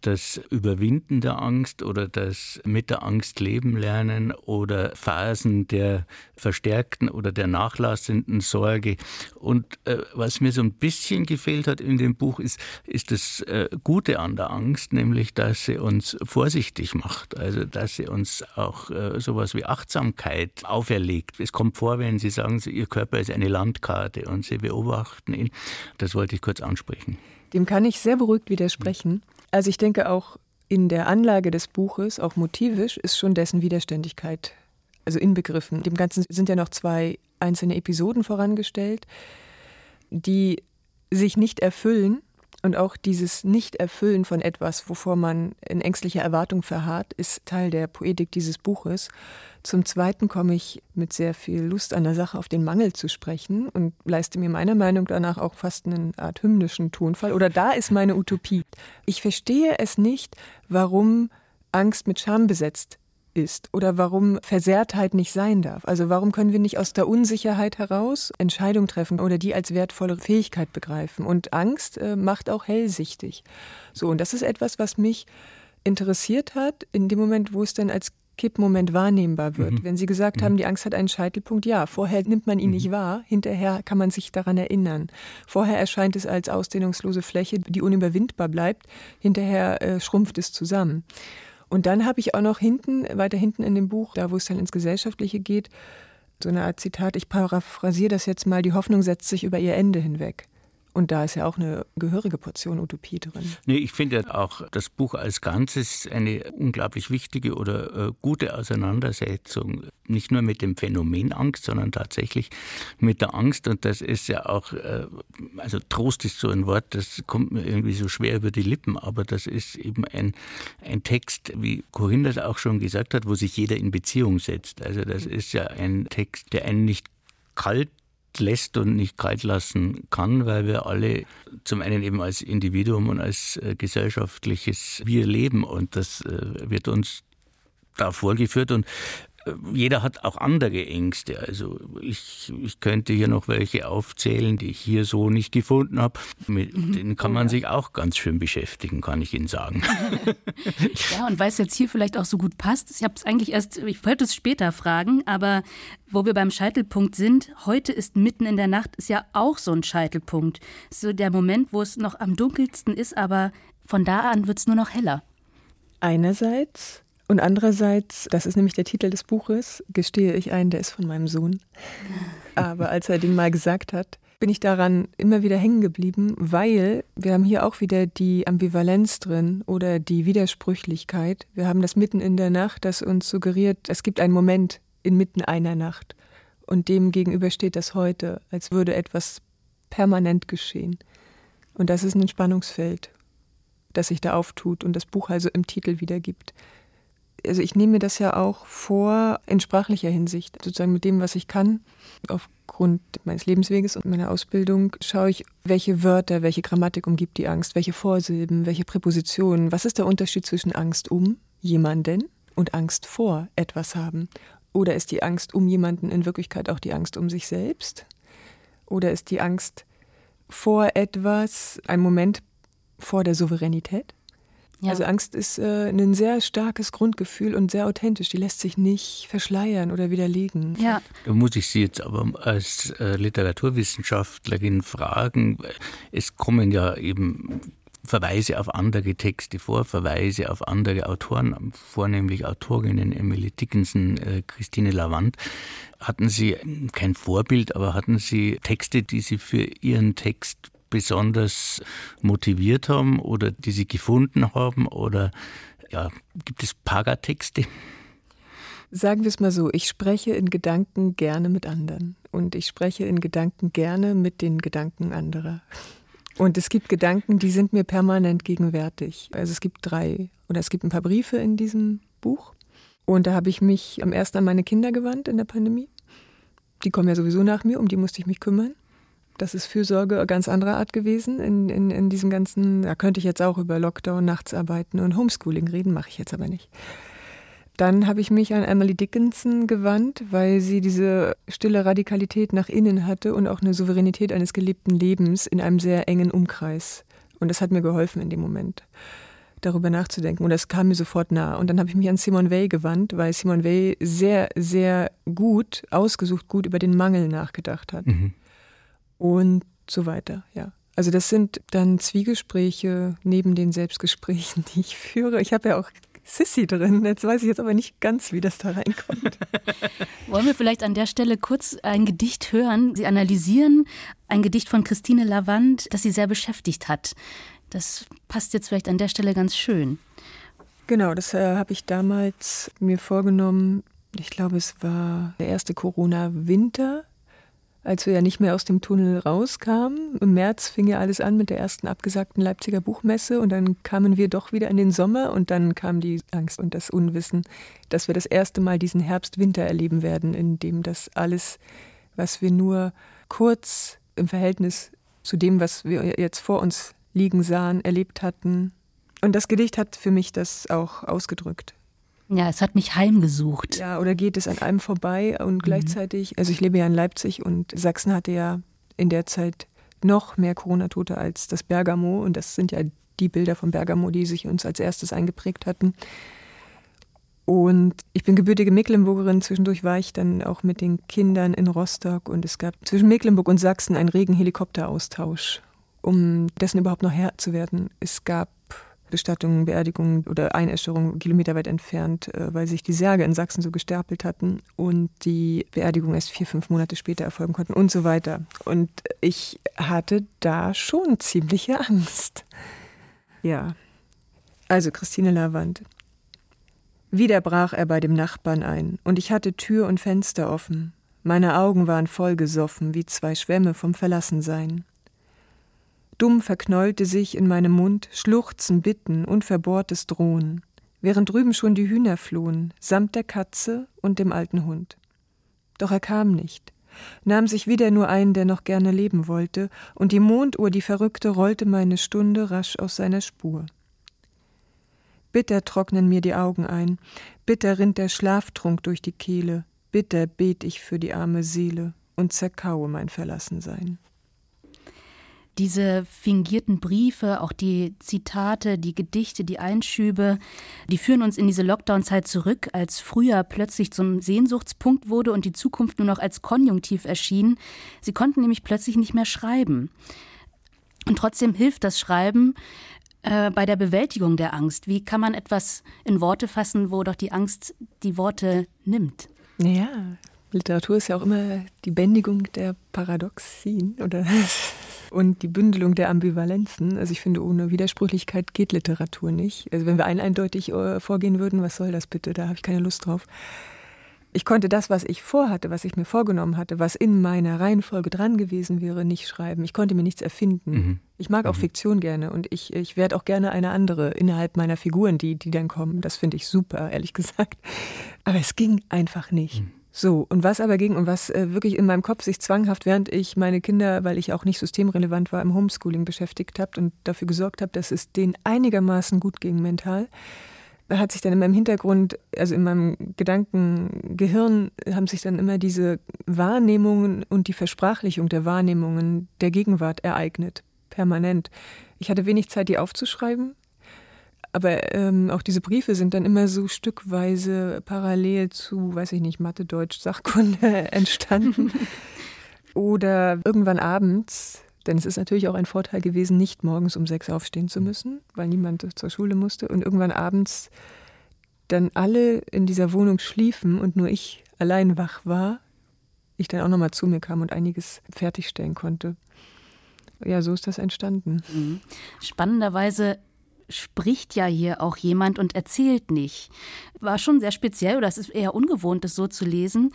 das Überwinden der Angst oder das mit der Angst leben lernen oder Phasen der verstärkten oder der nachlassenden Sorge. Und äh, was mir so ein bisschen gefehlt hat in dem Buch ist, ist das äh, Gute an der Angst, nämlich dass sie uns vorsichtig macht, also dass sie uns auch äh, sowas wie Achtsamkeit auferlegt. Es kommt vor, wenn Sie sagen, Ihr Körper ist eine Landkarte und Sie beobachten ihn. Das wollte ich kurz ansprechen. Dem kann ich sehr beruhigt widersprechen. Also ich denke auch in der Anlage des Buches, auch motivisch, ist schon dessen Widerständigkeit also inbegriffen. Dem Ganzen sind ja noch zwei einzelne Episoden vorangestellt, die sich nicht erfüllen, und auch dieses Nicht-Erfüllen von etwas, wovor man in ängstlicher Erwartung verharrt, ist Teil der Poetik dieses Buches. Zum Zweiten komme ich mit sehr viel Lust an der Sache auf den Mangel zu sprechen und leiste mir meiner Meinung danach auch fast eine Art hymnischen Tonfall. Oder da ist meine Utopie. Ich verstehe es nicht, warum Angst mit Scham besetzt ist oder warum Versehrtheit nicht sein darf. Also warum können wir nicht aus der Unsicherheit heraus Entscheidungen treffen oder die als wertvolle Fähigkeit begreifen? Und Angst äh, macht auch hellsichtig. So, und das ist etwas, was mich interessiert hat, in dem Moment, wo es dann als Kippmoment wahrnehmbar wird. Mhm. Wenn Sie gesagt mhm. haben, die Angst hat einen Scheitelpunkt, ja, vorher nimmt man ihn mhm. nicht wahr, hinterher kann man sich daran erinnern. Vorher erscheint es als ausdehnungslose Fläche, die unüberwindbar bleibt, hinterher äh, schrumpft es zusammen. Und dann habe ich auch noch hinten, weiter hinten in dem Buch, da wo es dann ins Gesellschaftliche geht, so eine Art Zitat, ich paraphrasiere das jetzt mal, die Hoffnung setzt sich über ihr Ende hinweg. Und da ist ja auch eine gehörige Portion Utopie drin. Nee, ich finde auch das Buch als Ganzes eine unglaublich wichtige oder äh, gute Auseinandersetzung. Nicht nur mit dem Phänomen Angst, sondern tatsächlich mit der Angst. Und das ist ja auch, äh, also Trost ist so ein Wort, das kommt mir irgendwie so schwer über die Lippen, aber das ist eben ein, ein Text, wie Corinne das auch schon gesagt hat, wo sich jeder in Beziehung setzt. Also das ist ja ein Text, der einen nicht kalt lässt und nicht kalt lassen kann, weil wir alle zum einen eben als Individuum und als äh, gesellschaftliches Wir leben und das äh, wird uns da vorgeführt und jeder hat auch andere Ängste. Also ich, ich könnte hier noch welche aufzählen, die ich hier so nicht gefunden habe. Mit mhm. denen kann man sich auch ganz schön beschäftigen, kann ich Ihnen sagen. ja, und weil es jetzt hier vielleicht auch so gut passt, ich habe es eigentlich erst, ich wollte es später fragen, aber wo wir beim Scheitelpunkt sind, heute ist mitten in der Nacht, ist ja auch so ein Scheitelpunkt. So der Moment, wo es noch am dunkelsten ist, aber von da an wird es nur noch heller. Einerseits und andererseits, das ist nämlich der Titel des Buches, gestehe ich ein, der ist von meinem Sohn. Aber als er den mal gesagt hat, bin ich daran immer wieder hängen geblieben, weil wir haben hier auch wieder die Ambivalenz drin oder die Widersprüchlichkeit. Wir haben das mitten in der Nacht, das uns suggeriert, es gibt einen Moment inmitten einer Nacht. Und dem gegenüber steht das heute, als würde etwas permanent geschehen. Und das ist ein Spannungsfeld, das sich da auftut und das Buch also im Titel wiedergibt also ich nehme mir das ja auch vor in sprachlicher Hinsicht, sozusagen mit dem, was ich kann. Aufgrund meines Lebensweges und meiner Ausbildung schaue ich, welche Wörter, welche Grammatik umgibt die Angst, welche Vorsilben, welche Präpositionen. Was ist der Unterschied zwischen Angst um jemanden und Angst vor etwas haben? Oder ist die Angst um jemanden in Wirklichkeit auch die Angst um sich selbst? Oder ist die Angst vor etwas ein Moment vor der Souveränität? Ja. Also Angst ist äh, ein sehr starkes Grundgefühl und sehr authentisch. Die lässt sich nicht verschleiern oder widerlegen. Ja. Da muss ich Sie jetzt aber als äh, Literaturwissenschaftlerin fragen. Es kommen ja eben Verweise auf andere Texte vor, Verweise auf andere Autoren, vornehmlich Autorinnen Emily Dickinson, äh, Christine Lavand. Hatten Sie kein Vorbild, aber hatten Sie Texte, die Sie für Ihren Text besonders motiviert haben oder die Sie gefunden haben? Oder ja, gibt es Pagatexte? Sagen wir es mal so, ich spreche in Gedanken gerne mit anderen und ich spreche in Gedanken gerne mit den Gedanken anderer. Und es gibt Gedanken, die sind mir permanent gegenwärtig. Also es gibt drei oder es gibt ein paar Briefe in diesem Buch. Und da habe ich mich am ersten an meine Kinder gewandt in der Pandemie. Die kommen ja sowieso nach mir, um die musste ich mich kümmern. Das ist Fürsorge ganz anderer Art gewesen in, in, in diesem ganzen, da könnte ich jetzt auch über Lockdown, Nachtsarbeiten und Homeschooling reden, mache ich jetzt aber nicht. Dann habe ich mich an Emily Dickinson gewandt, weil sie diese stille Radikalität nach innen hatte und auch eine Souveränität eines gelebten Lebens in einem sehr engen Umkreis. Und das hat mir geholfen in dem Moment, darüber nachzudenken. Und das kam mir sofort nah. Und dann habe ich mich an Simone Weil gewandt, weil Simone Weil sehr, sehr gut, ausgesucht gut über den Mangel nachgedacht hat. Mhm und so weiter, ja. Also das sind dann Zwiegespräche neben den Selbstgesprächen, die ich führe. Ich habe ja auch Sissy drin. Jetzt weiß ich jetzt aber nicht ganz, wie das da reinkommt. Wollen wir vielleicht an der Stelle kurz ein Gedicht hören? Sie analysieren ein Gedicht von Christine Lavand, das Sie sehr beschäftigt hat. Das passt jetzt vielleicht an der Stelle ganz schön. Genau, das äh, habe ich damals mir vorgenommen. Ich glaube, es war der erste Corona-Winter als wir ja nicht mehr aus dem Tunnel rauskamen. Im März fing ja alles an mit der ersten abgesagten Leipziger Buchmesse und dann kamen wir doch wieder in den Sommer und dann kam die Angst und das Unwissen, dass wir das erste Mal diesen Herbst-Winter erleben werden, in dem das alles, was wir nur kurz im Verhältnis zu dem, was wir jetzt vor uns liegen sahen, erlebt hatten. Und das Gedicht hat für mich das auch ausgedrückt. Ja, es hat mich heimgesucht. Ja, oder geht es an einem vorbei und mhm. gleichzeitig, also ich lebe ja in Leipzig und Sachsen hatte ja in der Zeit noch mehr Corona-Tote als das Bergamo und das sind ja die Bilder von Bergamo, die sich uns als erstes eingeprägt hatten. Und ich bin gebürtige Mecklenburgerin. Zwischendurch war ich dann auch mit den Kindern in Rostock und es gab zwischen Mecklenburg und Sachsen einen regen Helikopteraustausch, um dessen überhaupt noch Herr zu werden. Es gab Bestattungen, Beerdigungen oder Einäscherungen kilometerweit entfernt, äh, weil sich die Särge in Sachsen so gestapelt hatten und die Beerdigung erst vier, fünf Monate später erfolgen konnten und so weiter. Und ich hatte da schon ziemliche Angst. Ja. Also Christine Lavand. Wieder brach er bei dem Nachbarn ein, und ich hatte Tür und Fenster offen. Meine Augen waren vollgesoffen wie zwei Schwämme vom Verlassensein. Dumm verknollte sich in meinem Mund Schluchzen, Bitten, unverbohrtes Drohen, während drüben schon die Hühner flohen, samt der Katze und dem alten Hund. Doch er kam nicht, nahm sich wieder nur ein, der noch gerne leben wollte, und die Monduhr, die Verrückte, rollte meine Stunde rasch aus seiner Spur. Bitter trocknen mir die Augen ein, bitter rinnt der Schlaftrunk durch die Kehle, bitter bet ich für die arme Seele und zerkaue mein Verlassensein diese fingierten Briefe, auch die Zitate, die Gedichte, die Einschübe, die führen uns in diese Lockdown-Zeit zurück, als Frühjahr plötzlich zum Sehnsuchtspunkt wurde und die Zukunft nur noch als Konjunktiv erschien. Sie konnten nämlich plötzlich nicht mehr schreiben. Und trotzdem hilft das Schreiben äh, bei der Bewältigung der Angst. Wie kann man etwas in Worte fassen, wo doch die Angst die Worte nimmt? Ja, Literatur ist ja auch immer die Bändigung der Paradoxien oder und die Bündelung der Ambivalenzen. Also ich finde, ohne Widersprüchlichkeit geht Literatur nicht. Also wenn wir eindeutig äh, vorgehen würden, was soll das bitte? Da habe ich keine Lust drauf. Ich konnte das, was ich vorhatte, was ich mir vorgenommen hatte, was in meiner Reihenfolge dran gewesen wäre, nicht schreiben. Ich konnte mir nichts erfinden. Mhm. Ich mag auch mhm. Fiktion gerne und ich, ich werde auch gerne eine andere innerhalb meiner Figuren, die, die dann kommen. Das finde ich super, ehrlich gesagt. Aber es ging einfach nicht. Mhm. So, und was aber ging und was äh, wirklich in meinem Kopf sich zwanghaft, während ich meine Kinder, weil ich auch nicht systemrelevant war, im Homeschooling beschäftigt habe und dafür gesorgt habe, dass es denen einigermaßen gut ging mental, hat sich dann in meinem Hintergrund, also in meinem Gedankengehirn, haben sich dann immer diese Wahrnehmungen und die Versprachlichung der Wahrnehmungen der Gegenwart ereignet, permanent. Ich hatte wenig Zeit, die aufzuschreiben. Aber ähm, auch diese Briefe sind dann immer so stückweise parallel zu, weiß ich nicht, Mathe, Deutsch, Sachkunde entstanden. Oder irgendwann abends, denn es ist natürlich auch ein Vorteil gewesen, nicht morgens um sechs aufstehen zu müssen, weil niemand zur Schule musste. Und irgendwann abends dann alle in dieser Wohnung schliefen und nur ich allein wach war, ich dann auch nochmal zu mir kam und einiges fertigstellen konnte. Ja, so ist das entstanden. Mhm. Spannenderweise spricht ja hier auch jemand und erzählt nicht. War schon sehr speziell oder es ist eher ungewohnt, das so zu lesen.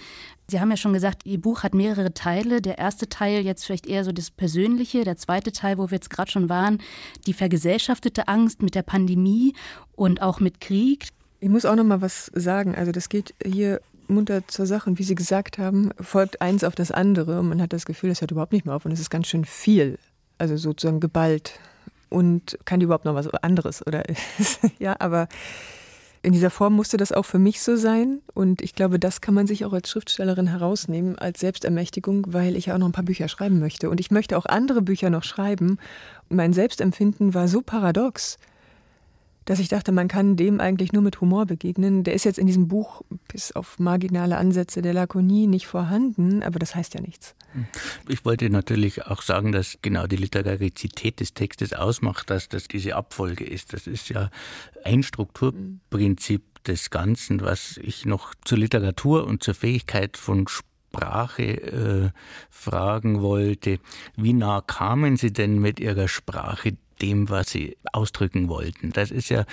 Sie haben ja schon gesagt, Ihr Buch hat mehrere Teile. Der erste Teil jetzt vielleicht eher so das Persönliche, der zweite Teil, wo wir jetzt gerade schon waren, die vergesellschaftete Angst mit der Pandemie und auch mit Krieg. Ich muss auch noch mal was sagen. Also das geht hier munter zur Sache. Und wie Sie gesagt haben, folgt eins auf das andere. Und man hat das Gefühl, das hört überhaupt nicht mehr auf. Und es ist ganz schön viel. Also sozusagen geballt und kann die überhaupt noch was anderes oder? Ja, aber in dieser Form musste das auch für mich so sein. Und ich glaube, das kann man sich auch als Schriftstellerin herausnehmen als Selbstermächtigung, weil ich ja auch noch ein paar Bücher schreiben möchte. Und ich möchte auch andere Bücher noch schreiben. Mein Selbstempfinden war so paradox dass ich dachte, man kann dem eigentlich nur mit Humor begegnen. Der ist jetzt in diesem Buch bis auf marginale Ansätze der Lakonie nicht vorhanden, aber das heißt ja nichts. Ich wollte natürlich auch sagen, dass genau die Literarizität des Textes ausmacht, dass das diese Abfolge ist. Das ist ja ein Strukturprinzip des Ganzen, was ich noch zur Literatur und zur Fähigkeit von Sprache äh, fragen wollte. Wie nah kamen Sie denn mit Ihrer Sprache dem, was sie ausdrücken wollten. Das ist ja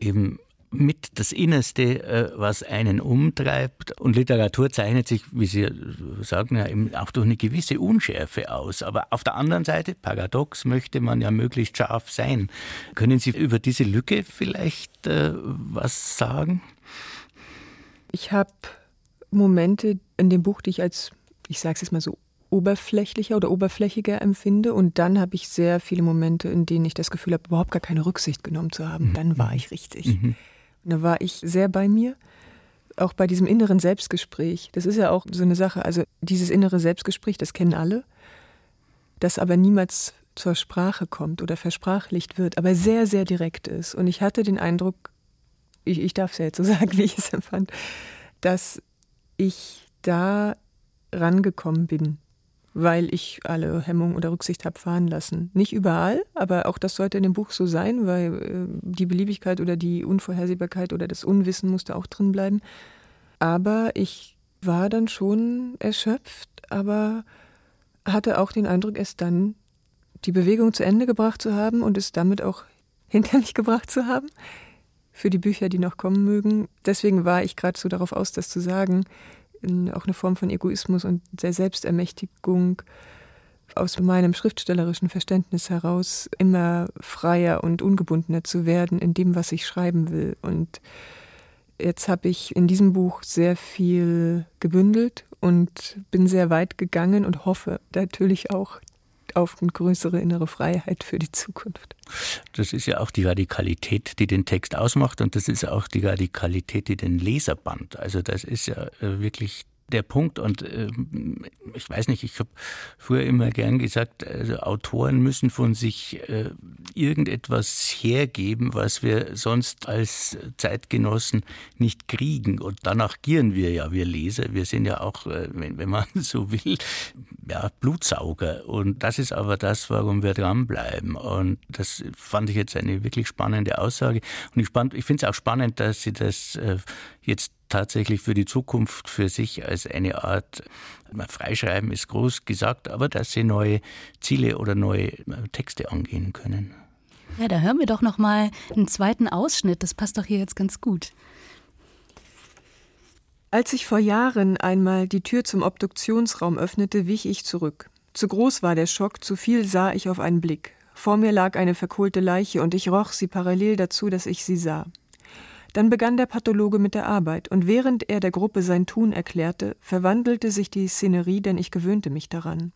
eben mit das Innerste, äh, was einen umtreibt. Und Literatur zeichnet sich, wie Sie sagen, ja eben auch durch eine gewisse Unschärfe aus. Aber auf der anderen Seite, paradox, möchte man ja möglichst scharf sein. Können Sie über diese Lücke vielleicht äh, was sagen? Ich habe Momente in dem Buch, die ich als, ich sage es jetzt mal so, oberflächlicher oder oberflächiger empfinde. Und dann habe ich sehr viele Momente, in denen ich das Gefühl habe, überhaupt gar keine Rücksicht genommen zu haben. Mhm. Dann war ich richtig. Mhm. Und da war ich sehr bei mir. Auch bei diesem inneren Selbstgespräch. Das ist ja auch so eine Sache. Also dieses innere Selbstgespräch, das kennen alle, das aber niemals zur Sprache kommt oder versprachlicht wird, aber sehr, sehr direkt ist. Und ich hatte den Eindruck, ich, ich darf es ja jetzt so sagen, wie ich es empfand, dass ich da rangekommen bin weil ich alle Hemmung oder Rücksicht habe fahren lassen. Nicht überall, aber auch das sollte in dem Buch so sein, weil äh, die Beliebigkeit oder die Unvorhersehbarkeit oder das Unwissen musste auch drin bleiben. Aber ich war dann schon erschöpft, aber hatte auch den Eindruck, es dann die Bewegung zu Ende gebracht zu haben und es damit auch hinter mich gebracht zu haben für die Bücher, die noch kommen mögen. Deswegen war ich gerade so darauf aus, das zu sagen. Auch eine Form von Egoismus und der Selbstermächtigung aus meinem schriftstellerischen Verständnis heraus immer freier und ungebundener zu werden in dem, was ich schreiben will. Und jetzt habe ich in diesem Buch sehr viel gebündelt und bin sehr weit gegangen und hoffe natürlich auch, auf eine größere innere Freiheit für die Zukunft. Das ist ja auch die Radikalität, die den Text ausmacht und das ist auch die Radikalität, die den Leser band. Also das ist ja äh, wirklich der Punkt. Und äh, ich weiß nicht, ich habe früher immer gern gesagt, also Autoren müssen von sich äh, irgendetwas hergeben, was wir sonst als Zeitgenossen nicht kriegen. Und danach gieren wir ja, wir Leser. Wir sind ja auch, äh, wenn, wenn man so will, ja, Blutsauger. Und das ist aber das, warum wir dranbleiben. Und das fand ich jetzt eine wirklich spannende Aussage. Und ich, ich finde es auch spannend, dass Sie das äh, jetzt tatsächlich für die Zukunft für sich als eine Art, Freischreiben ist groß gesagt, aber dass sie neue Ziele oder neue äh, Texte angehen können. Ja, da hören wir doch noch mal einen zweiten Ausschnitt. Das passt doch hier jetzt ganz gut. Als ich vor Jahren einmal die Tür zum Obduktionsraum öffnete, wich ich zurück. Zu groß war der Schock, zu viel sah ich auf einen Blick. Vor mir lag eine verkohlte Leiche und ich roch sie parallel dazu, dass ich sie sah. Dann begann der Pathologe mit der Arbeit, und während er der Gruppe sein Tun erklärte, verwandelte sich die Szenerie, denn ich gewöhnte mich daran.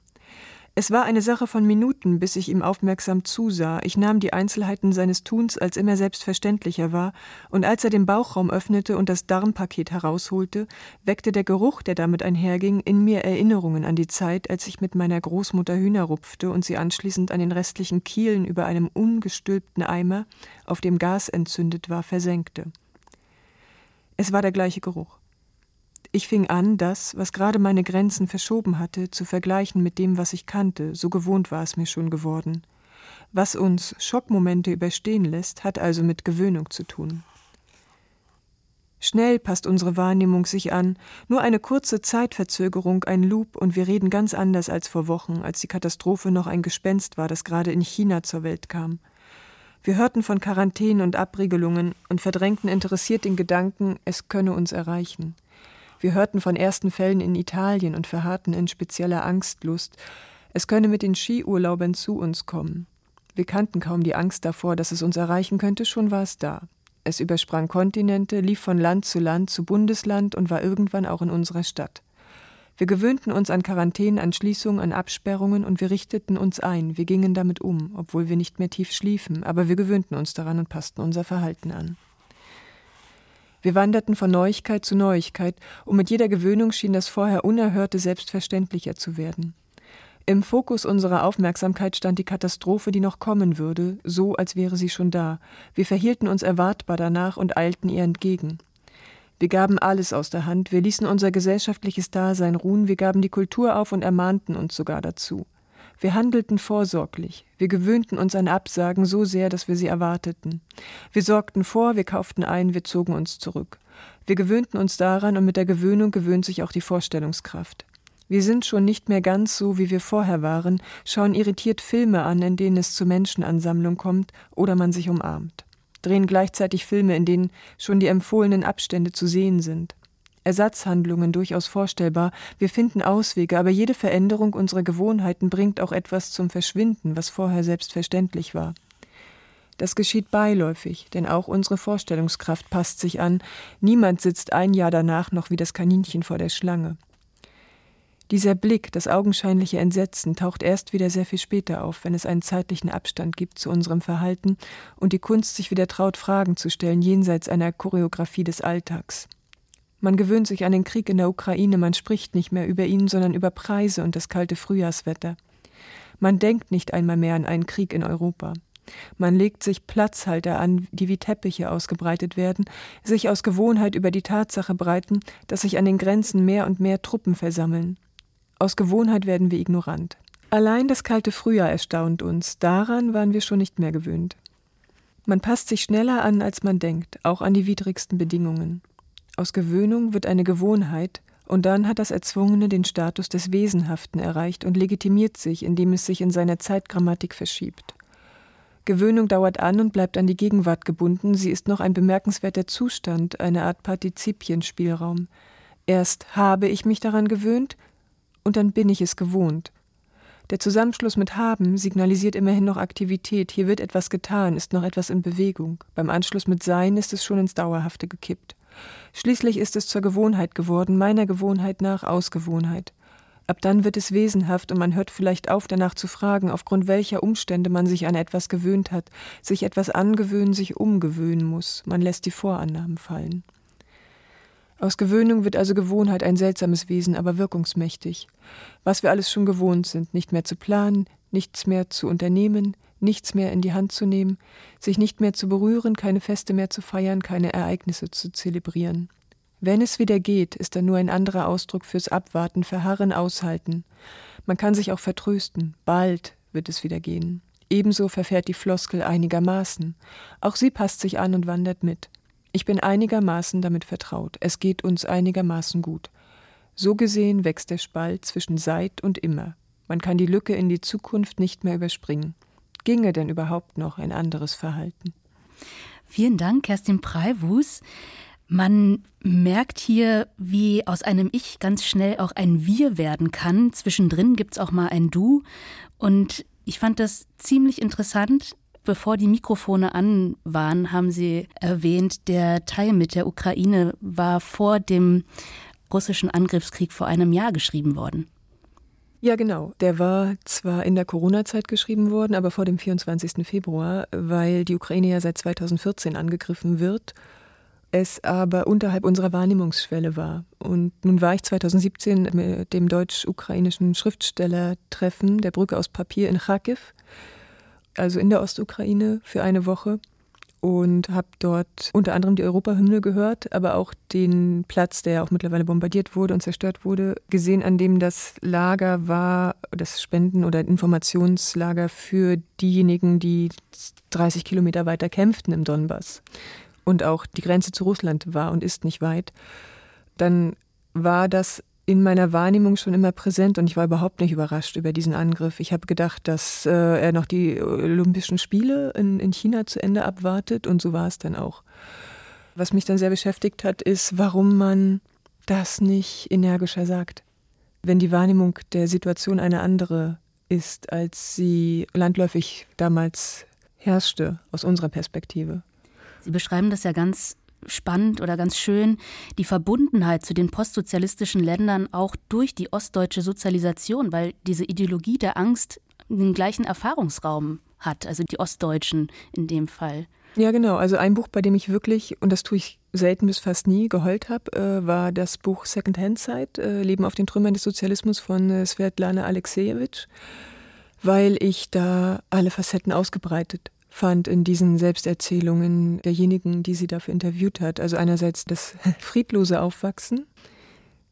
Es war eine Sache von Minuten, bis ich ihm aufmerksam zusah. Ich nahm die Einzelheiten seines Tuns als immer selbstverständlicher wahr, und als er den Bauchraum öffnete und das Darmpaket herausholte, weckte der Geruch, der damit einherging, in mir Erinnerungen an die Zeit, als ich mit meiner Großmutter Hühner rupfte und sie anschließend an den restlichen Kielen über einem ungestülpten Eimer, auf dem Gas entzündet war, versenkte. Es war der gleiche Geruch. Ich fing an, das, was gerade meine Grenzen verschoben hatte, zu vergleichen mit dem, was ich kannte, so gewohnt war es mir schon geworden. Was uns Schockmomente überstehen lässt, hat also mit Gewöhnung zu tun. Schnell passt unsere Wahrnehmung sich an, nur eine kurze Zeitverzögerung, ein Loop, und wir reden ganz anders als vor Wochen, als die Katastrophe noch ein Gespenst war, das gerade in China zur Welt kam. Wir hörten von Quarantänen und Abriegelungen und verdrängten interessiert den Gedanken, es könne uns erreichen. Wir hörten von ersten Fällen in Italien und verharrten in spezieller Angstlust, es könne mit den Skiurlaubern zu uns kommen. Wir kannten kaum die Angst davor, dass es uns erreichen könnte, schon war es da. Es übersprang Kontinente, lief von Land zu Land, zu Bundesland und war irgendwann auch in unserer Stadt. Wir gewöhnten uns an Quarantänen, an Schließungen, an Absperrungen und wir richteten uns ein. Wir gingen damit um, obwohl wir nicht mehr tief schliefen, aber wir gewöhnten uns daran und passten unser Verhalten an. Wir wanderten von Neuigkeit zu Neuigkeit, und mit jeder Gewöhnung schien das vorher Unerhörte selbstverständlicher zu werden. Im Fokus unserer Aufmerksamkeit stand die Katastrophe, die noch kommen würde, so als wäre sie schon da. Wir verhielten uns erwartbar danach und eilten ihr entgegen. Wir gaben alles aus der Hand, wir ließen unser gesellschaftliches Dasein ruhen, wir gaben die Kultur auf und ermahnten uns sogar dazu. Wir handelten vorsorglich, wir gewöhnten uns an Absagen so sehr, dass wir sie erwarteten. Wir sorgten vor, wir kauften ein, wir zogen uns zurück. Wir gewöhnten uns daran und mit der Gewöhnung gewöhnt sich auch die Vorstellungskraft. Wir sind schon nicht mehr ganz so, wie wir vorher waren, schauen irritiert Filme an, in denen es zu Menschenansammlung kommt oder man sich umarmt drehen gleichzeitig Filme, in denen schon die empfohlenen Abstände zu sehen sind. Ersatzhandlungen durchaus vorstellbar, wir finden Auswege, aber jede Veränderung unserer Gewohnheiten bringt auch etwas zum Verschwinden, was vorher selbstverständlich war. Das geschieht beiläufig, denn auch unsere Vorstellungskraft passt sich an, niemand sitzt ein Jahr danach noch wie das Kaninchen vor der Schlange. Dieser Blick, das augenscheinliche Entsetzen, taucht erst wieder sehr viel später auf, wenn es einen zeitlichen Abstand gibt zu unserem Verhalten und die Kunst sich wieder traut, Fragen zu stellen jenseits einer Choreografie des Alltags. Man gewöhnt sich an den Krieg in der Ukraine, man spricht nicht mehr über ihn, sondern über Preise und das kalte Frühjahrswetter. Man denkt nicht einmal mehr an einen Krieg in Europa. Man legt sich Platzhalter an, die wie Teppiche ausgebreitet werden, sich aus Gewohnheit über die Tatsache breiten, dass sich an den Grenzen mehr und mehr Truppen versammeln. Aus Gewohnheit werden wir ignorant. Allein das kalte Frühjahr erstaunt uns, daran waren wir schon nicht mehr gewöhnt. Man passt sich schneller an, als man denkt, auch an die widrigsten Bedingungen. Aus Gewöhnung wird eine Gewohnheit, und dann hat das Erzwungene den Status des Wesenhaften erreicht und legitimiert sich, indem es sich in seiner Zeitgrammatik verschiebt. Gewöhnung dauert an und bleibt an die Gegenwart gebunden, sie ist noch ein bemerkenswerter Zustand, eine Art Partizipienspielraum. Erst habe ich mich daran gewöhnt, und dann bin ich es gewohnt. Der Zusammenschluss mit haben signalisiert immerhin noch Aktivität, hier wird etwas getan, ist noch etwas in Bewegung. Beim Anschluss mit sein ist es schon ins Dauerhafte gekippt. Schließlich ist es zur Gewohnheit geworden, meiner Gewohnheit nach Ausgewohnheit. Ab dann wird es wesenhaft und man hört vielleicht auf, danach zu fragen, aufgrund welcher Umstände man sich an etwas gewöhnt hat, sich etwas angewöhnen, sich umgewöhnen muss. Man lässt die Vorannahmen fallen. Aus Gewöhnung wird also Gewohnheit ein seltsames Wesen, aber wirkungsmächtig. Was wir alles schon gewohnt sind, nicht mehr zu planen, nichts mehr zu unternehmen, nichts mehr in die Hand zu nehmen, sich nicht mehr zu berühren, keine Feste mehr zu feiern, keine Ereignisse zu zelebrieren. Wenn es wieder geht, ist dann nur ein anderer Ausdruck fürs Abwarten, Verharren, Aushalten. Man kann sich auch vertrösten, bald wird es wieder gehen. Ebenso verfährt die Floskel einigermaßen. Auch sie passt sich an und wandert mit. Ich bin einigermaßen damit vertraut. Es geht uns einigermaßen gut. So gesehen wächst der Spalt zwischen seit und immer. Man kann die Lücke in die Zukunft nicht mehr überspringen. Ginge denn überhaupt noch ein anderes Verhalten? Vielen Dank, Kerstin Preiwus. Man merkt hier, wie aus einem Ich ganz schnell auch ein Wir werden kann. Zwischendrin gibt es auch mal ein Du. Und ich fand das ziemlich interessant, Bevor die Mikrofone an waren, haben Sie erwähnt, der Teil mit der Ukraine war vor dem russischen Angriffskrieg vor einem Jahr geschrieben worden. Ja, genau. Der war zwar in der Corona-Zeit geschrieben worden, aber vor dem 24. Februar, weil die Ukraine ja seit 2014 angegriffen wird, es aber unterhalb unserer Wahrnehmungsschwelle war. Und nun war ich 2017 mit dem deutsch-ukrainischen Schriftstellertreffen der Brücke aus Papier in Kharkiv also in der Ostukraine für eine Woche und habe dort unter anderem die Europahymne gehört, aber auch den Platz, der auch mittlerweile bombardiert wurde und zerstört wurde, gesehen, an dem das Lager war, das Spenden- oder Informationslager für diejenigen, die 30 Kilometer weiter kämpften im Donbass und auch die Grenze zu Russland war und ist nicht weit. Dann war das in meiner Wahrnehmung schon immer präsent und ich war überhaupt nicht überrascht über diesen Angriff. Ich habe gedacht, dass äh, er noch die Olympischen Spiele in, in China zu Ende abwartet und so war es dann auch. Was mich dann sehr beschäftigt hat, ist, warum man das nicht energischer sagt. Wenn die Wahrnehmung der Situation eine andere ist, als sie landläufig damals herrschte, aus unserer Perspektive. Sie beschreiben das ja ganz spannend oder ganz schön die Verbundenheit zu den postsozialistischen Ländern auch durch die ostdeutsche Sozialisation, weil diese Ideologie der Angst den gleichen Erfahrungsraum hat, also die Ostdeutschen in dem Fall. Ja, genau. Also ein Buch, bei dem ich wirklich, und das tue ich selten bis fast nie, geheult habe, äh, war das Buch Second Hand Zeit, äh, Leben auf den Trümmern des Sozialismus von äh, Svetlana Alexejewitsch, weil ich da alle Facetten ausgebreitet fand in diesen Selbsterzählungen derjenigen, die sie dafür interviewt hat. Also einerseits das friedlose Aufwachsen,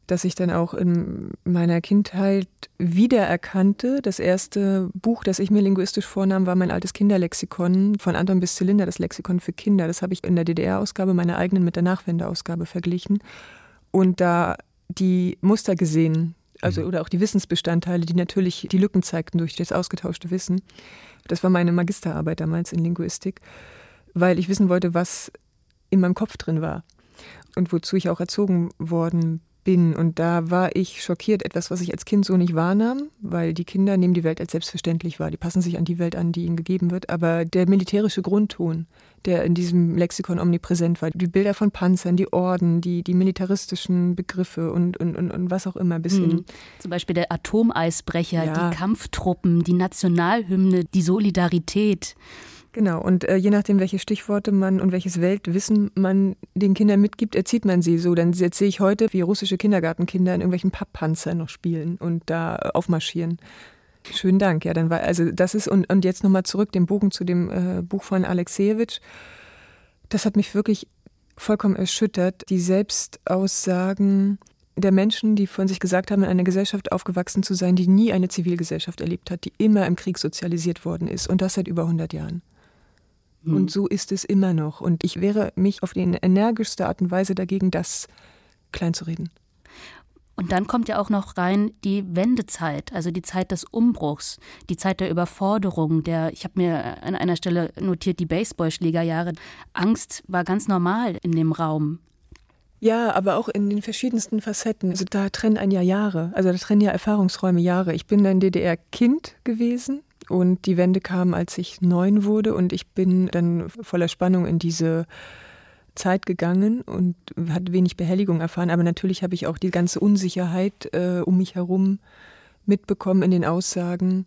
das ich dann auch in meiner Kindheit wiedererkannte. Das erste Buch, das ich mir linguistisch vornahm, war mein altes Kinderlexikon von Anton bis Zylinder, das Lexikon für Kinder. Das habe ich in der DDR-Ausgabe meiner eigenen mit der Nachwendeausgabe verglichen und da die Muster gesehen, also mhm. oder auch die Wissensbestandteile, die natürlich die Lücken zeigten durch das ausgetauschte Wissen. Das war meine Magisterarbeit damals in Linguistik, weil ich wissen wollte, was in meinem Kopf drin war und wozu ich auch erzogen worden bin. Und da war ich schockiert, etwas, was ich als Kind so nicht wahrnahm, weil die Kinder nehmen die Welt als selbstverständlich wahr. Die passen sich an die Welt an, die ihnen gegeben wird. Aber der militärische Grundton, der in diesem Lexikon omnipräsent war, die Bilder von Panzern, die Orden, die, die militaristischen Begriffe und, und, und, und was auch immer bis hin. Mhm. Zum Beispiel der Atomeisbrecher, ja. die Kampftruppen, die Nationalhymne, die Solidarität. Genau, und äh, je nachdem, welche Stichworte man und welches Weltwissen man den Kindern mitgibt, erzieht man sie so. Dann sehe ich heute, wie russische Kindergartenkinder in irgendwelchen Papppanzern noch spielen und da äh, aufmarschieren. Schönen Dank. Ja, dann war also das ist und, und jetzt nochmal zurück den Bogen zu dem äh, Buch von Alexejewitsch. Das hat mich wirklich vollkommen erschüttert. Die Selbstaussagen der Menschen, die von sich gesagt haben, in einer Gesellschaft aufgewachsen zu sein, die nie eine Zivilgesellschaft erlebt hat, die immer im Krieg sozialisiert worden ist und das seit über 100 Jahren. Mhm. Und so ist es immer noch. Und ich wehre mich auf die energischste Art und Weise dagegen, das kleinzureden. Und dann kommt ja auch noch rein die Wendezeit, also die Zeit des Umbruchs, die Zeit der Überforderung, der, ich habe mir an einer Stelle notiert, die Baseballschlägerjahre. Angst war ganz normal in dem Raum. Ja, aber auch in den verschiedensten Facetten. Also da trennen ein ja Jahre, also da trennen ja Erfahrungsräume Jahre. Ich bin ein DDR-Kind gewesen und die Wende kam, als ich neun wurde und ich bin dann voller Spannung in diese Zeit gegangen und hat wenig Behelligung erfahren. Aber natürlich habe ich auch die ganze Unsicherheit äh, um mich herum mitbekommen in den Aussagen.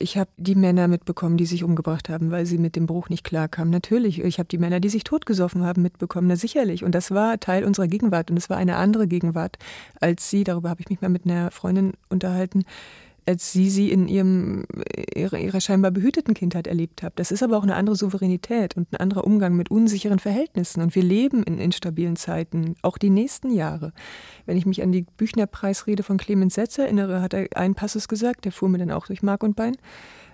Ich habe die Männer mitbekommen, die sich umgebracht haben, weil sie mit dem Bruch nicht klarkamen. Natürlich, ich habe die Männer, die sich totgesoffen haben, mitbekommen. Na sicherlich. Und das war Teil unserer Gegenwart. Und es war eine andere Gegenwart als sie. Darüber habe ich mich mal mit einer Freundin unterhalten als sie sie in ihrem, ihrer, ihrer scheinbar behüteten Kindheit erlebt hat. Das ist aber auch eine andere Souveränität und ein anderer Umgang mit unsicheren Verhältnissen. Und wir leben in instabilen Zeiten, auch die nächsten Jahre. Wenn ich mich an die Büchner-Preisrede von Clemens Setz erinnere, hat er einen Passus gesagt, der fuhr mir dann auch durch Mark und Bein,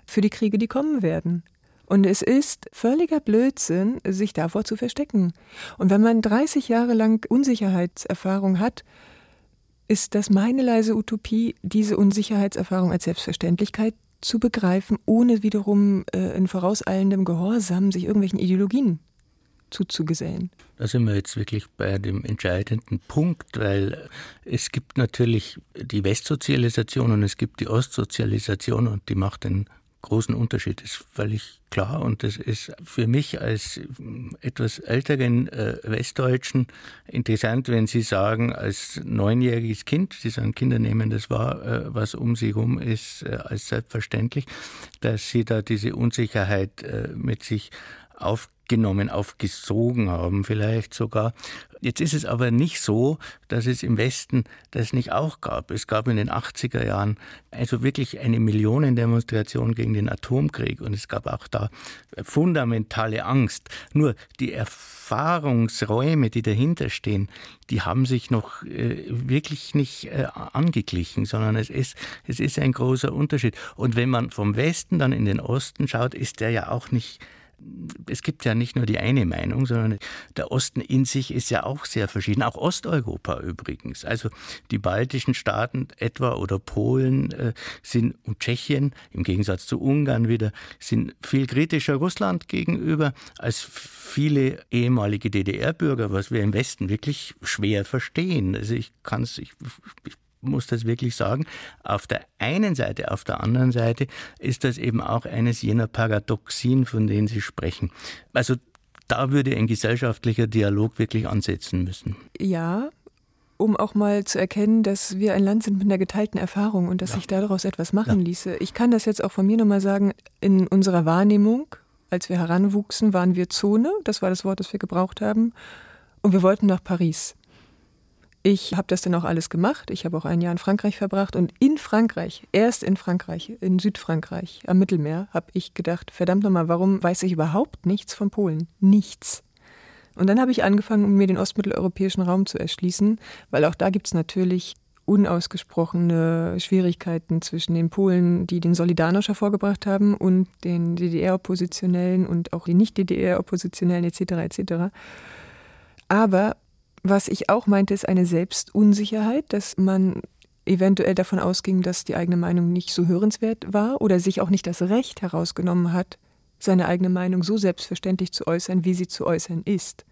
für die Kriege, die kommen werden. Und es ist völliger Blödsinn, sich davor zu verstecken. Und wenn man 30 Jahre lang Unsicherheitserfahrung hat, ist das meine leise Utopie, diese Unsicherheitserfahrung als Selbstverständlichkeit zu begreifen, ohne wiederum äh, in vorauseilendem Gehorsam sich irgendwelchen Ideologien zuzugesellen. Da sind wir jetzt wirklich bei dem entscheidenden Punkt, weil es gibt natürlich die Westsozialisation und es gibt die Ostsozialisation und die macht den großen Unterschied, ist völlig klar. Und das ist für mich als etwas älteren äh, Westdeutschen interessant, wenn Sie sagen, als neunjähriges Kind, Sie sagen, Kinder nehmen das wahr, äh, was um sie herum ist, äh, als selbstverständlich, dass Sie da diese Unsicherheit äh, mit sich aufgenommen, aufgesogen haben, vielleicht sogar. Jetzt ist es aber nicht so, dass es im Westen das nicht auch gab. Es gab in den 80er Jahren also wirklich eine Millionendemonstration gegen den Atomkrieg und es gab auch da fundamentale Angst. Nur die Erfahrungsräume, die dahinter stehen, die haben sich noch äh, wirklich nicht äh, angeglichen, sondern es ist, es ist ein großer Unterschied. Und wenn man vom Westen dann in den Osten schaut, ist der ja auch nicht es gibt ja nicht nur die eine Meinung, sondern der Osten in sich ist ja auch sehr verschieden, auch Osteuropa übrigens. Also die baltischen Staaten etwa oder Polen äh, sind und Tschechien im Gegensatz zu Ungarn wieder sind viel kritischer Russland gegenüber als viele ehemalige DDR-Bürger, was wir im Westen wirklich schwer verstehen. Also ich kann es, ich, ich muss das wirklich sagen. Auf der einen Seite, auf der anderen Seite ist das eben auch eines jener Paradoxien, von denen Sie sprechen. Also da würde ein gesellschaftlicher Dialog wirklich ansetzen müssen. Ja, um auch mal zu erkennen, dass wir ein Land sind mit einer geteilten Erfahrung und dass ja. sich daraus etwas machen ja. ließe. Ich kann das jetzt auch von mir nochmal sagen, in unserer Wahrnehmung, als wir heranwuchsen, waren wir Zone, das war das Wort, das wir gebraucht haben, und wir wollten nach Paris. Ich habe das dann auch alles gemacht. Ich habe auch ein Jahr in Frankreich verbracht und in Frankreich, erst in Frankreich, in Südfrankreich, am Mittelmeer, habe ich gedacht, verdammt nochmal, warum weiß ich überhaupt nichts von Polen? Nichts. Und dann habe ich angefangen, mir den ostmitteleuropäischen Raum zu erschließen, weil auch da gibt es natürlich unausgesprochene Schwierigkeiten zwischen den Polen, die den Solidarność hervorgebracht haben, und den DDR-Oppositionellen und auch die Nicht-DDR-Oppositionellen etc. etc. Aber was ich auch meinte, ist eine Selbstunsicherheit, dass man eventuell davon ausging, dass die eigene Meinung nicht so hörenswert war oder sich auch nicht das Recht herausgenommen hat, seine eigene Meinung so selbstverständlich zu äußern, wie sie zu äußern ist.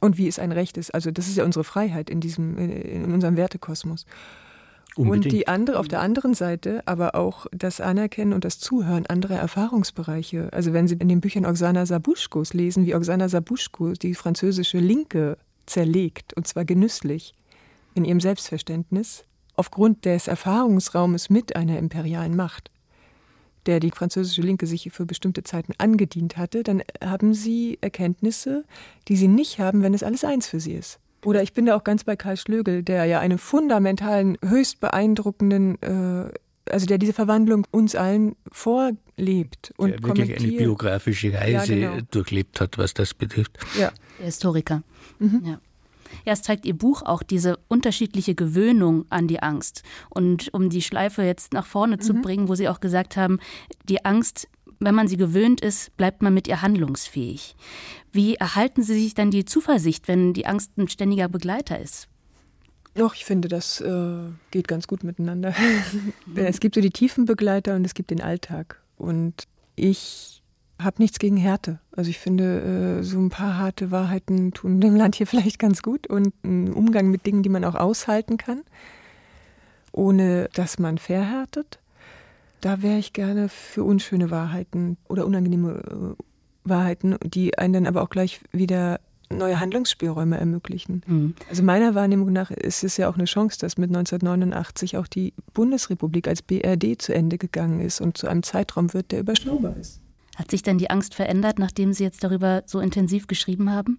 Und wie es ein Recht ist. Also das ist ja unsere Freiheit in diesem, in unserem Wertekosmos. Unbedingt. Und die andere, auf der anderen Seite aber auch das Anerkennen und das Zuhören anderer Erfahrungsbereiche. Also wenn Sie in den Büchern Oksana Sabuschkos lesen, wie Oksana Sabuschko die französische Linke zerlegt, und zwar genüsslich, in ihrem Selbstverständnis, aufgrund des Erfahrungsraumes mit einer imperialen Macht, der die französische Linke sich für bestimmte Zeiten angedient hatte, dann haben sie Erkenntnisse, die sie nicht haben, wenn es alles eins für sie ist. Oder ich bin da auch ganz bei Karl Schlögel, der ja einen fundamentalen, höchst beeindruckenden, äh, also der diese Verwandlung uns allen vorlebt und der wirklich eine biografische Reise ja, genau. durchlebt hat, was das betrifft. Ja. Der Historiker. Mhm. Ja. Ja, es zeigt Ihr Buch auch diese unterschiedliche Gewöhnung an die Angst. Und um die Schleife jetzt nach vorne mhm. zu bringen, wo Sie auch gesagt haben, die Angst, wenn man sie gewöhnt ist, bleibt man mit ihr handlungsfähig. Wie erhalten Sie sich dann die Zuversicht, wenn die Angst ein ständiger Begleiter ist? Doch, ich finde, das äh, geht ganz gut miteinander. es gibt so die tiefen Begleiter und es gibt den Alltag. Und ich habe nichts gegen Härte. Also ich finde, äh, so ein paar harte Wahrheiten tun dem Land hier vielleicht ganz gut und ein Umgang mit Dingen, die man auch aushalten kann, ohne dass man verhärtet. Da wäre ich gerne für unschöne Wahrheiten oder unangenehme äh, Wahrheiten, die einen dann aber auch gleich wieder neue Handlungsspielräume ermöglichen. Mhm. Also meiner Wahrnehmung nach ist es ja auch eine Chance, dass mit 1989 auch die Bundesrepublik als BRD zu Ende gegangen ist und zu einem Zeitraum wird, der überschaubar ist. Hat sich denn die Angst verändert, nachdem Sie jetzt darüber so intensiv geschrieben haben?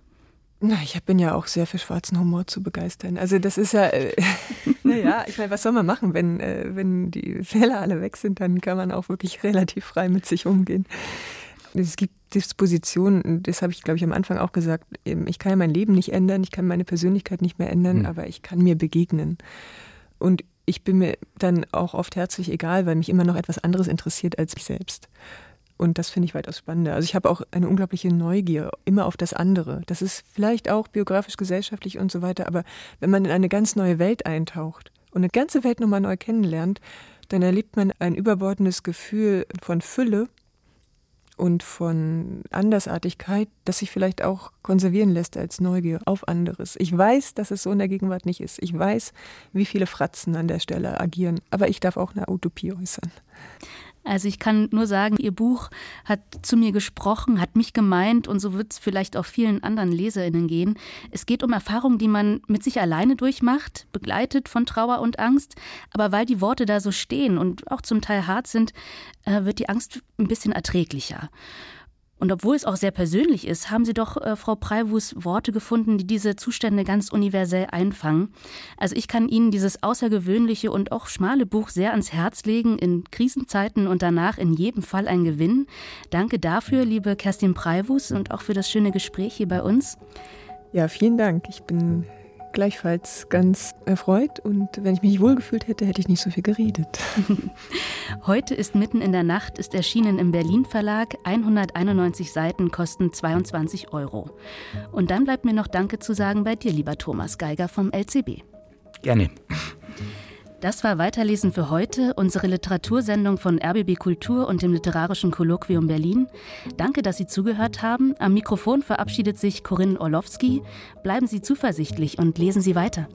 Na, ich bin ja auch sehr für schwarzen Humor zu begeistern. Also das ist ja, äh, naja, ich meine, was soll man machen, wenn, äh, wenn die Fälle alle weg sind, dann kann man auch wirklich relativ frei mit sich umgehen. Es gibt Dispositionen, das habe ich, glaube ich, am Anfang auch gesagt, ich kann ja mein Leben nicht ändern, ich kann meine Persönlichkeit nicht mehr ändern, mhm. aber ich kann mir begegnen. Und ich bin mir dann auch oft herzlich egal, weil mich immer noch etwas anderes interessiert als mich selbst. Und das finde ich weitaus spannender. Also ich habe auch eine unglaubliche Neugier immer auf das andere. Das ist vielleicht auch biografisch, gesellschaftlich und so weiter, aber wenn man in eine ganz neue Welt eintaucht und eine ganze Welt nochmal neu kennenlernt, dann erlebt man ein überbordendes Gefühl von Fülle und von Andersartigkeit, das sich vielleicht auch konservieren lässt als Neugier auf anderes. Ich weiß, dass es so in der Gegenwart nicht ist. Ich weiß, wie viele Fratzen an der Stelle agieren, aber ich darf auch eine Utopie äußern. Also ich kann nur sagen, Ihr Buch hat zu mir gesprochen, hat mich gemeint und so wird es vielleicht auch vielen anderen Leserinnen gehen. Es geht um Erfahrungen, die man mit sich alleine durchmacht, begleitet von Trauer und Angst. Aber weil die Worte da so stehen und auch zum Teil hart sind, äh, wird die Angst ein bisschen erträglicher. Und obwohl es auch sehr persönlich ist, haben Sie doch, äh, Frau Preivus, Worte gefunden, die diese Zustände ganz universell einfangen. Also ich kann Ihnen dieses außergewöhnliche und auch schmale Buch sehr ans Herz legen, in Krisenzeiten und danach in jedem Fall ein Gewinn. Danke dafür, liebe Kerstin Preivus, und auch für das schöne Gespräch hier bei uns. Ja, vielen Dank. Ich bin gleichfalls ganz erfreut und wenn ich mich wohlgefühlt hätte, hätte ich nicht so viel geredet. Heute ist mitten in der Nacht, ist erschienen im Berlin Verlag. 191 Seiten kosten 22 Euro. Und dann bleibt mir noch Danke zu sagen bei dir, lieber Thomas Geiger vom LCB. Gerne. Das war Weiterlesen für heute, unsere Literatursendung von RBB Kultur und dem Literarischen Kolloquium Berlin. Danke, dass Sie zugehört haben. Am Mikrofon verabschiedet sich Corinne Orlowski. Bleiben Sie zuversichtlich und lesen Sie weiter.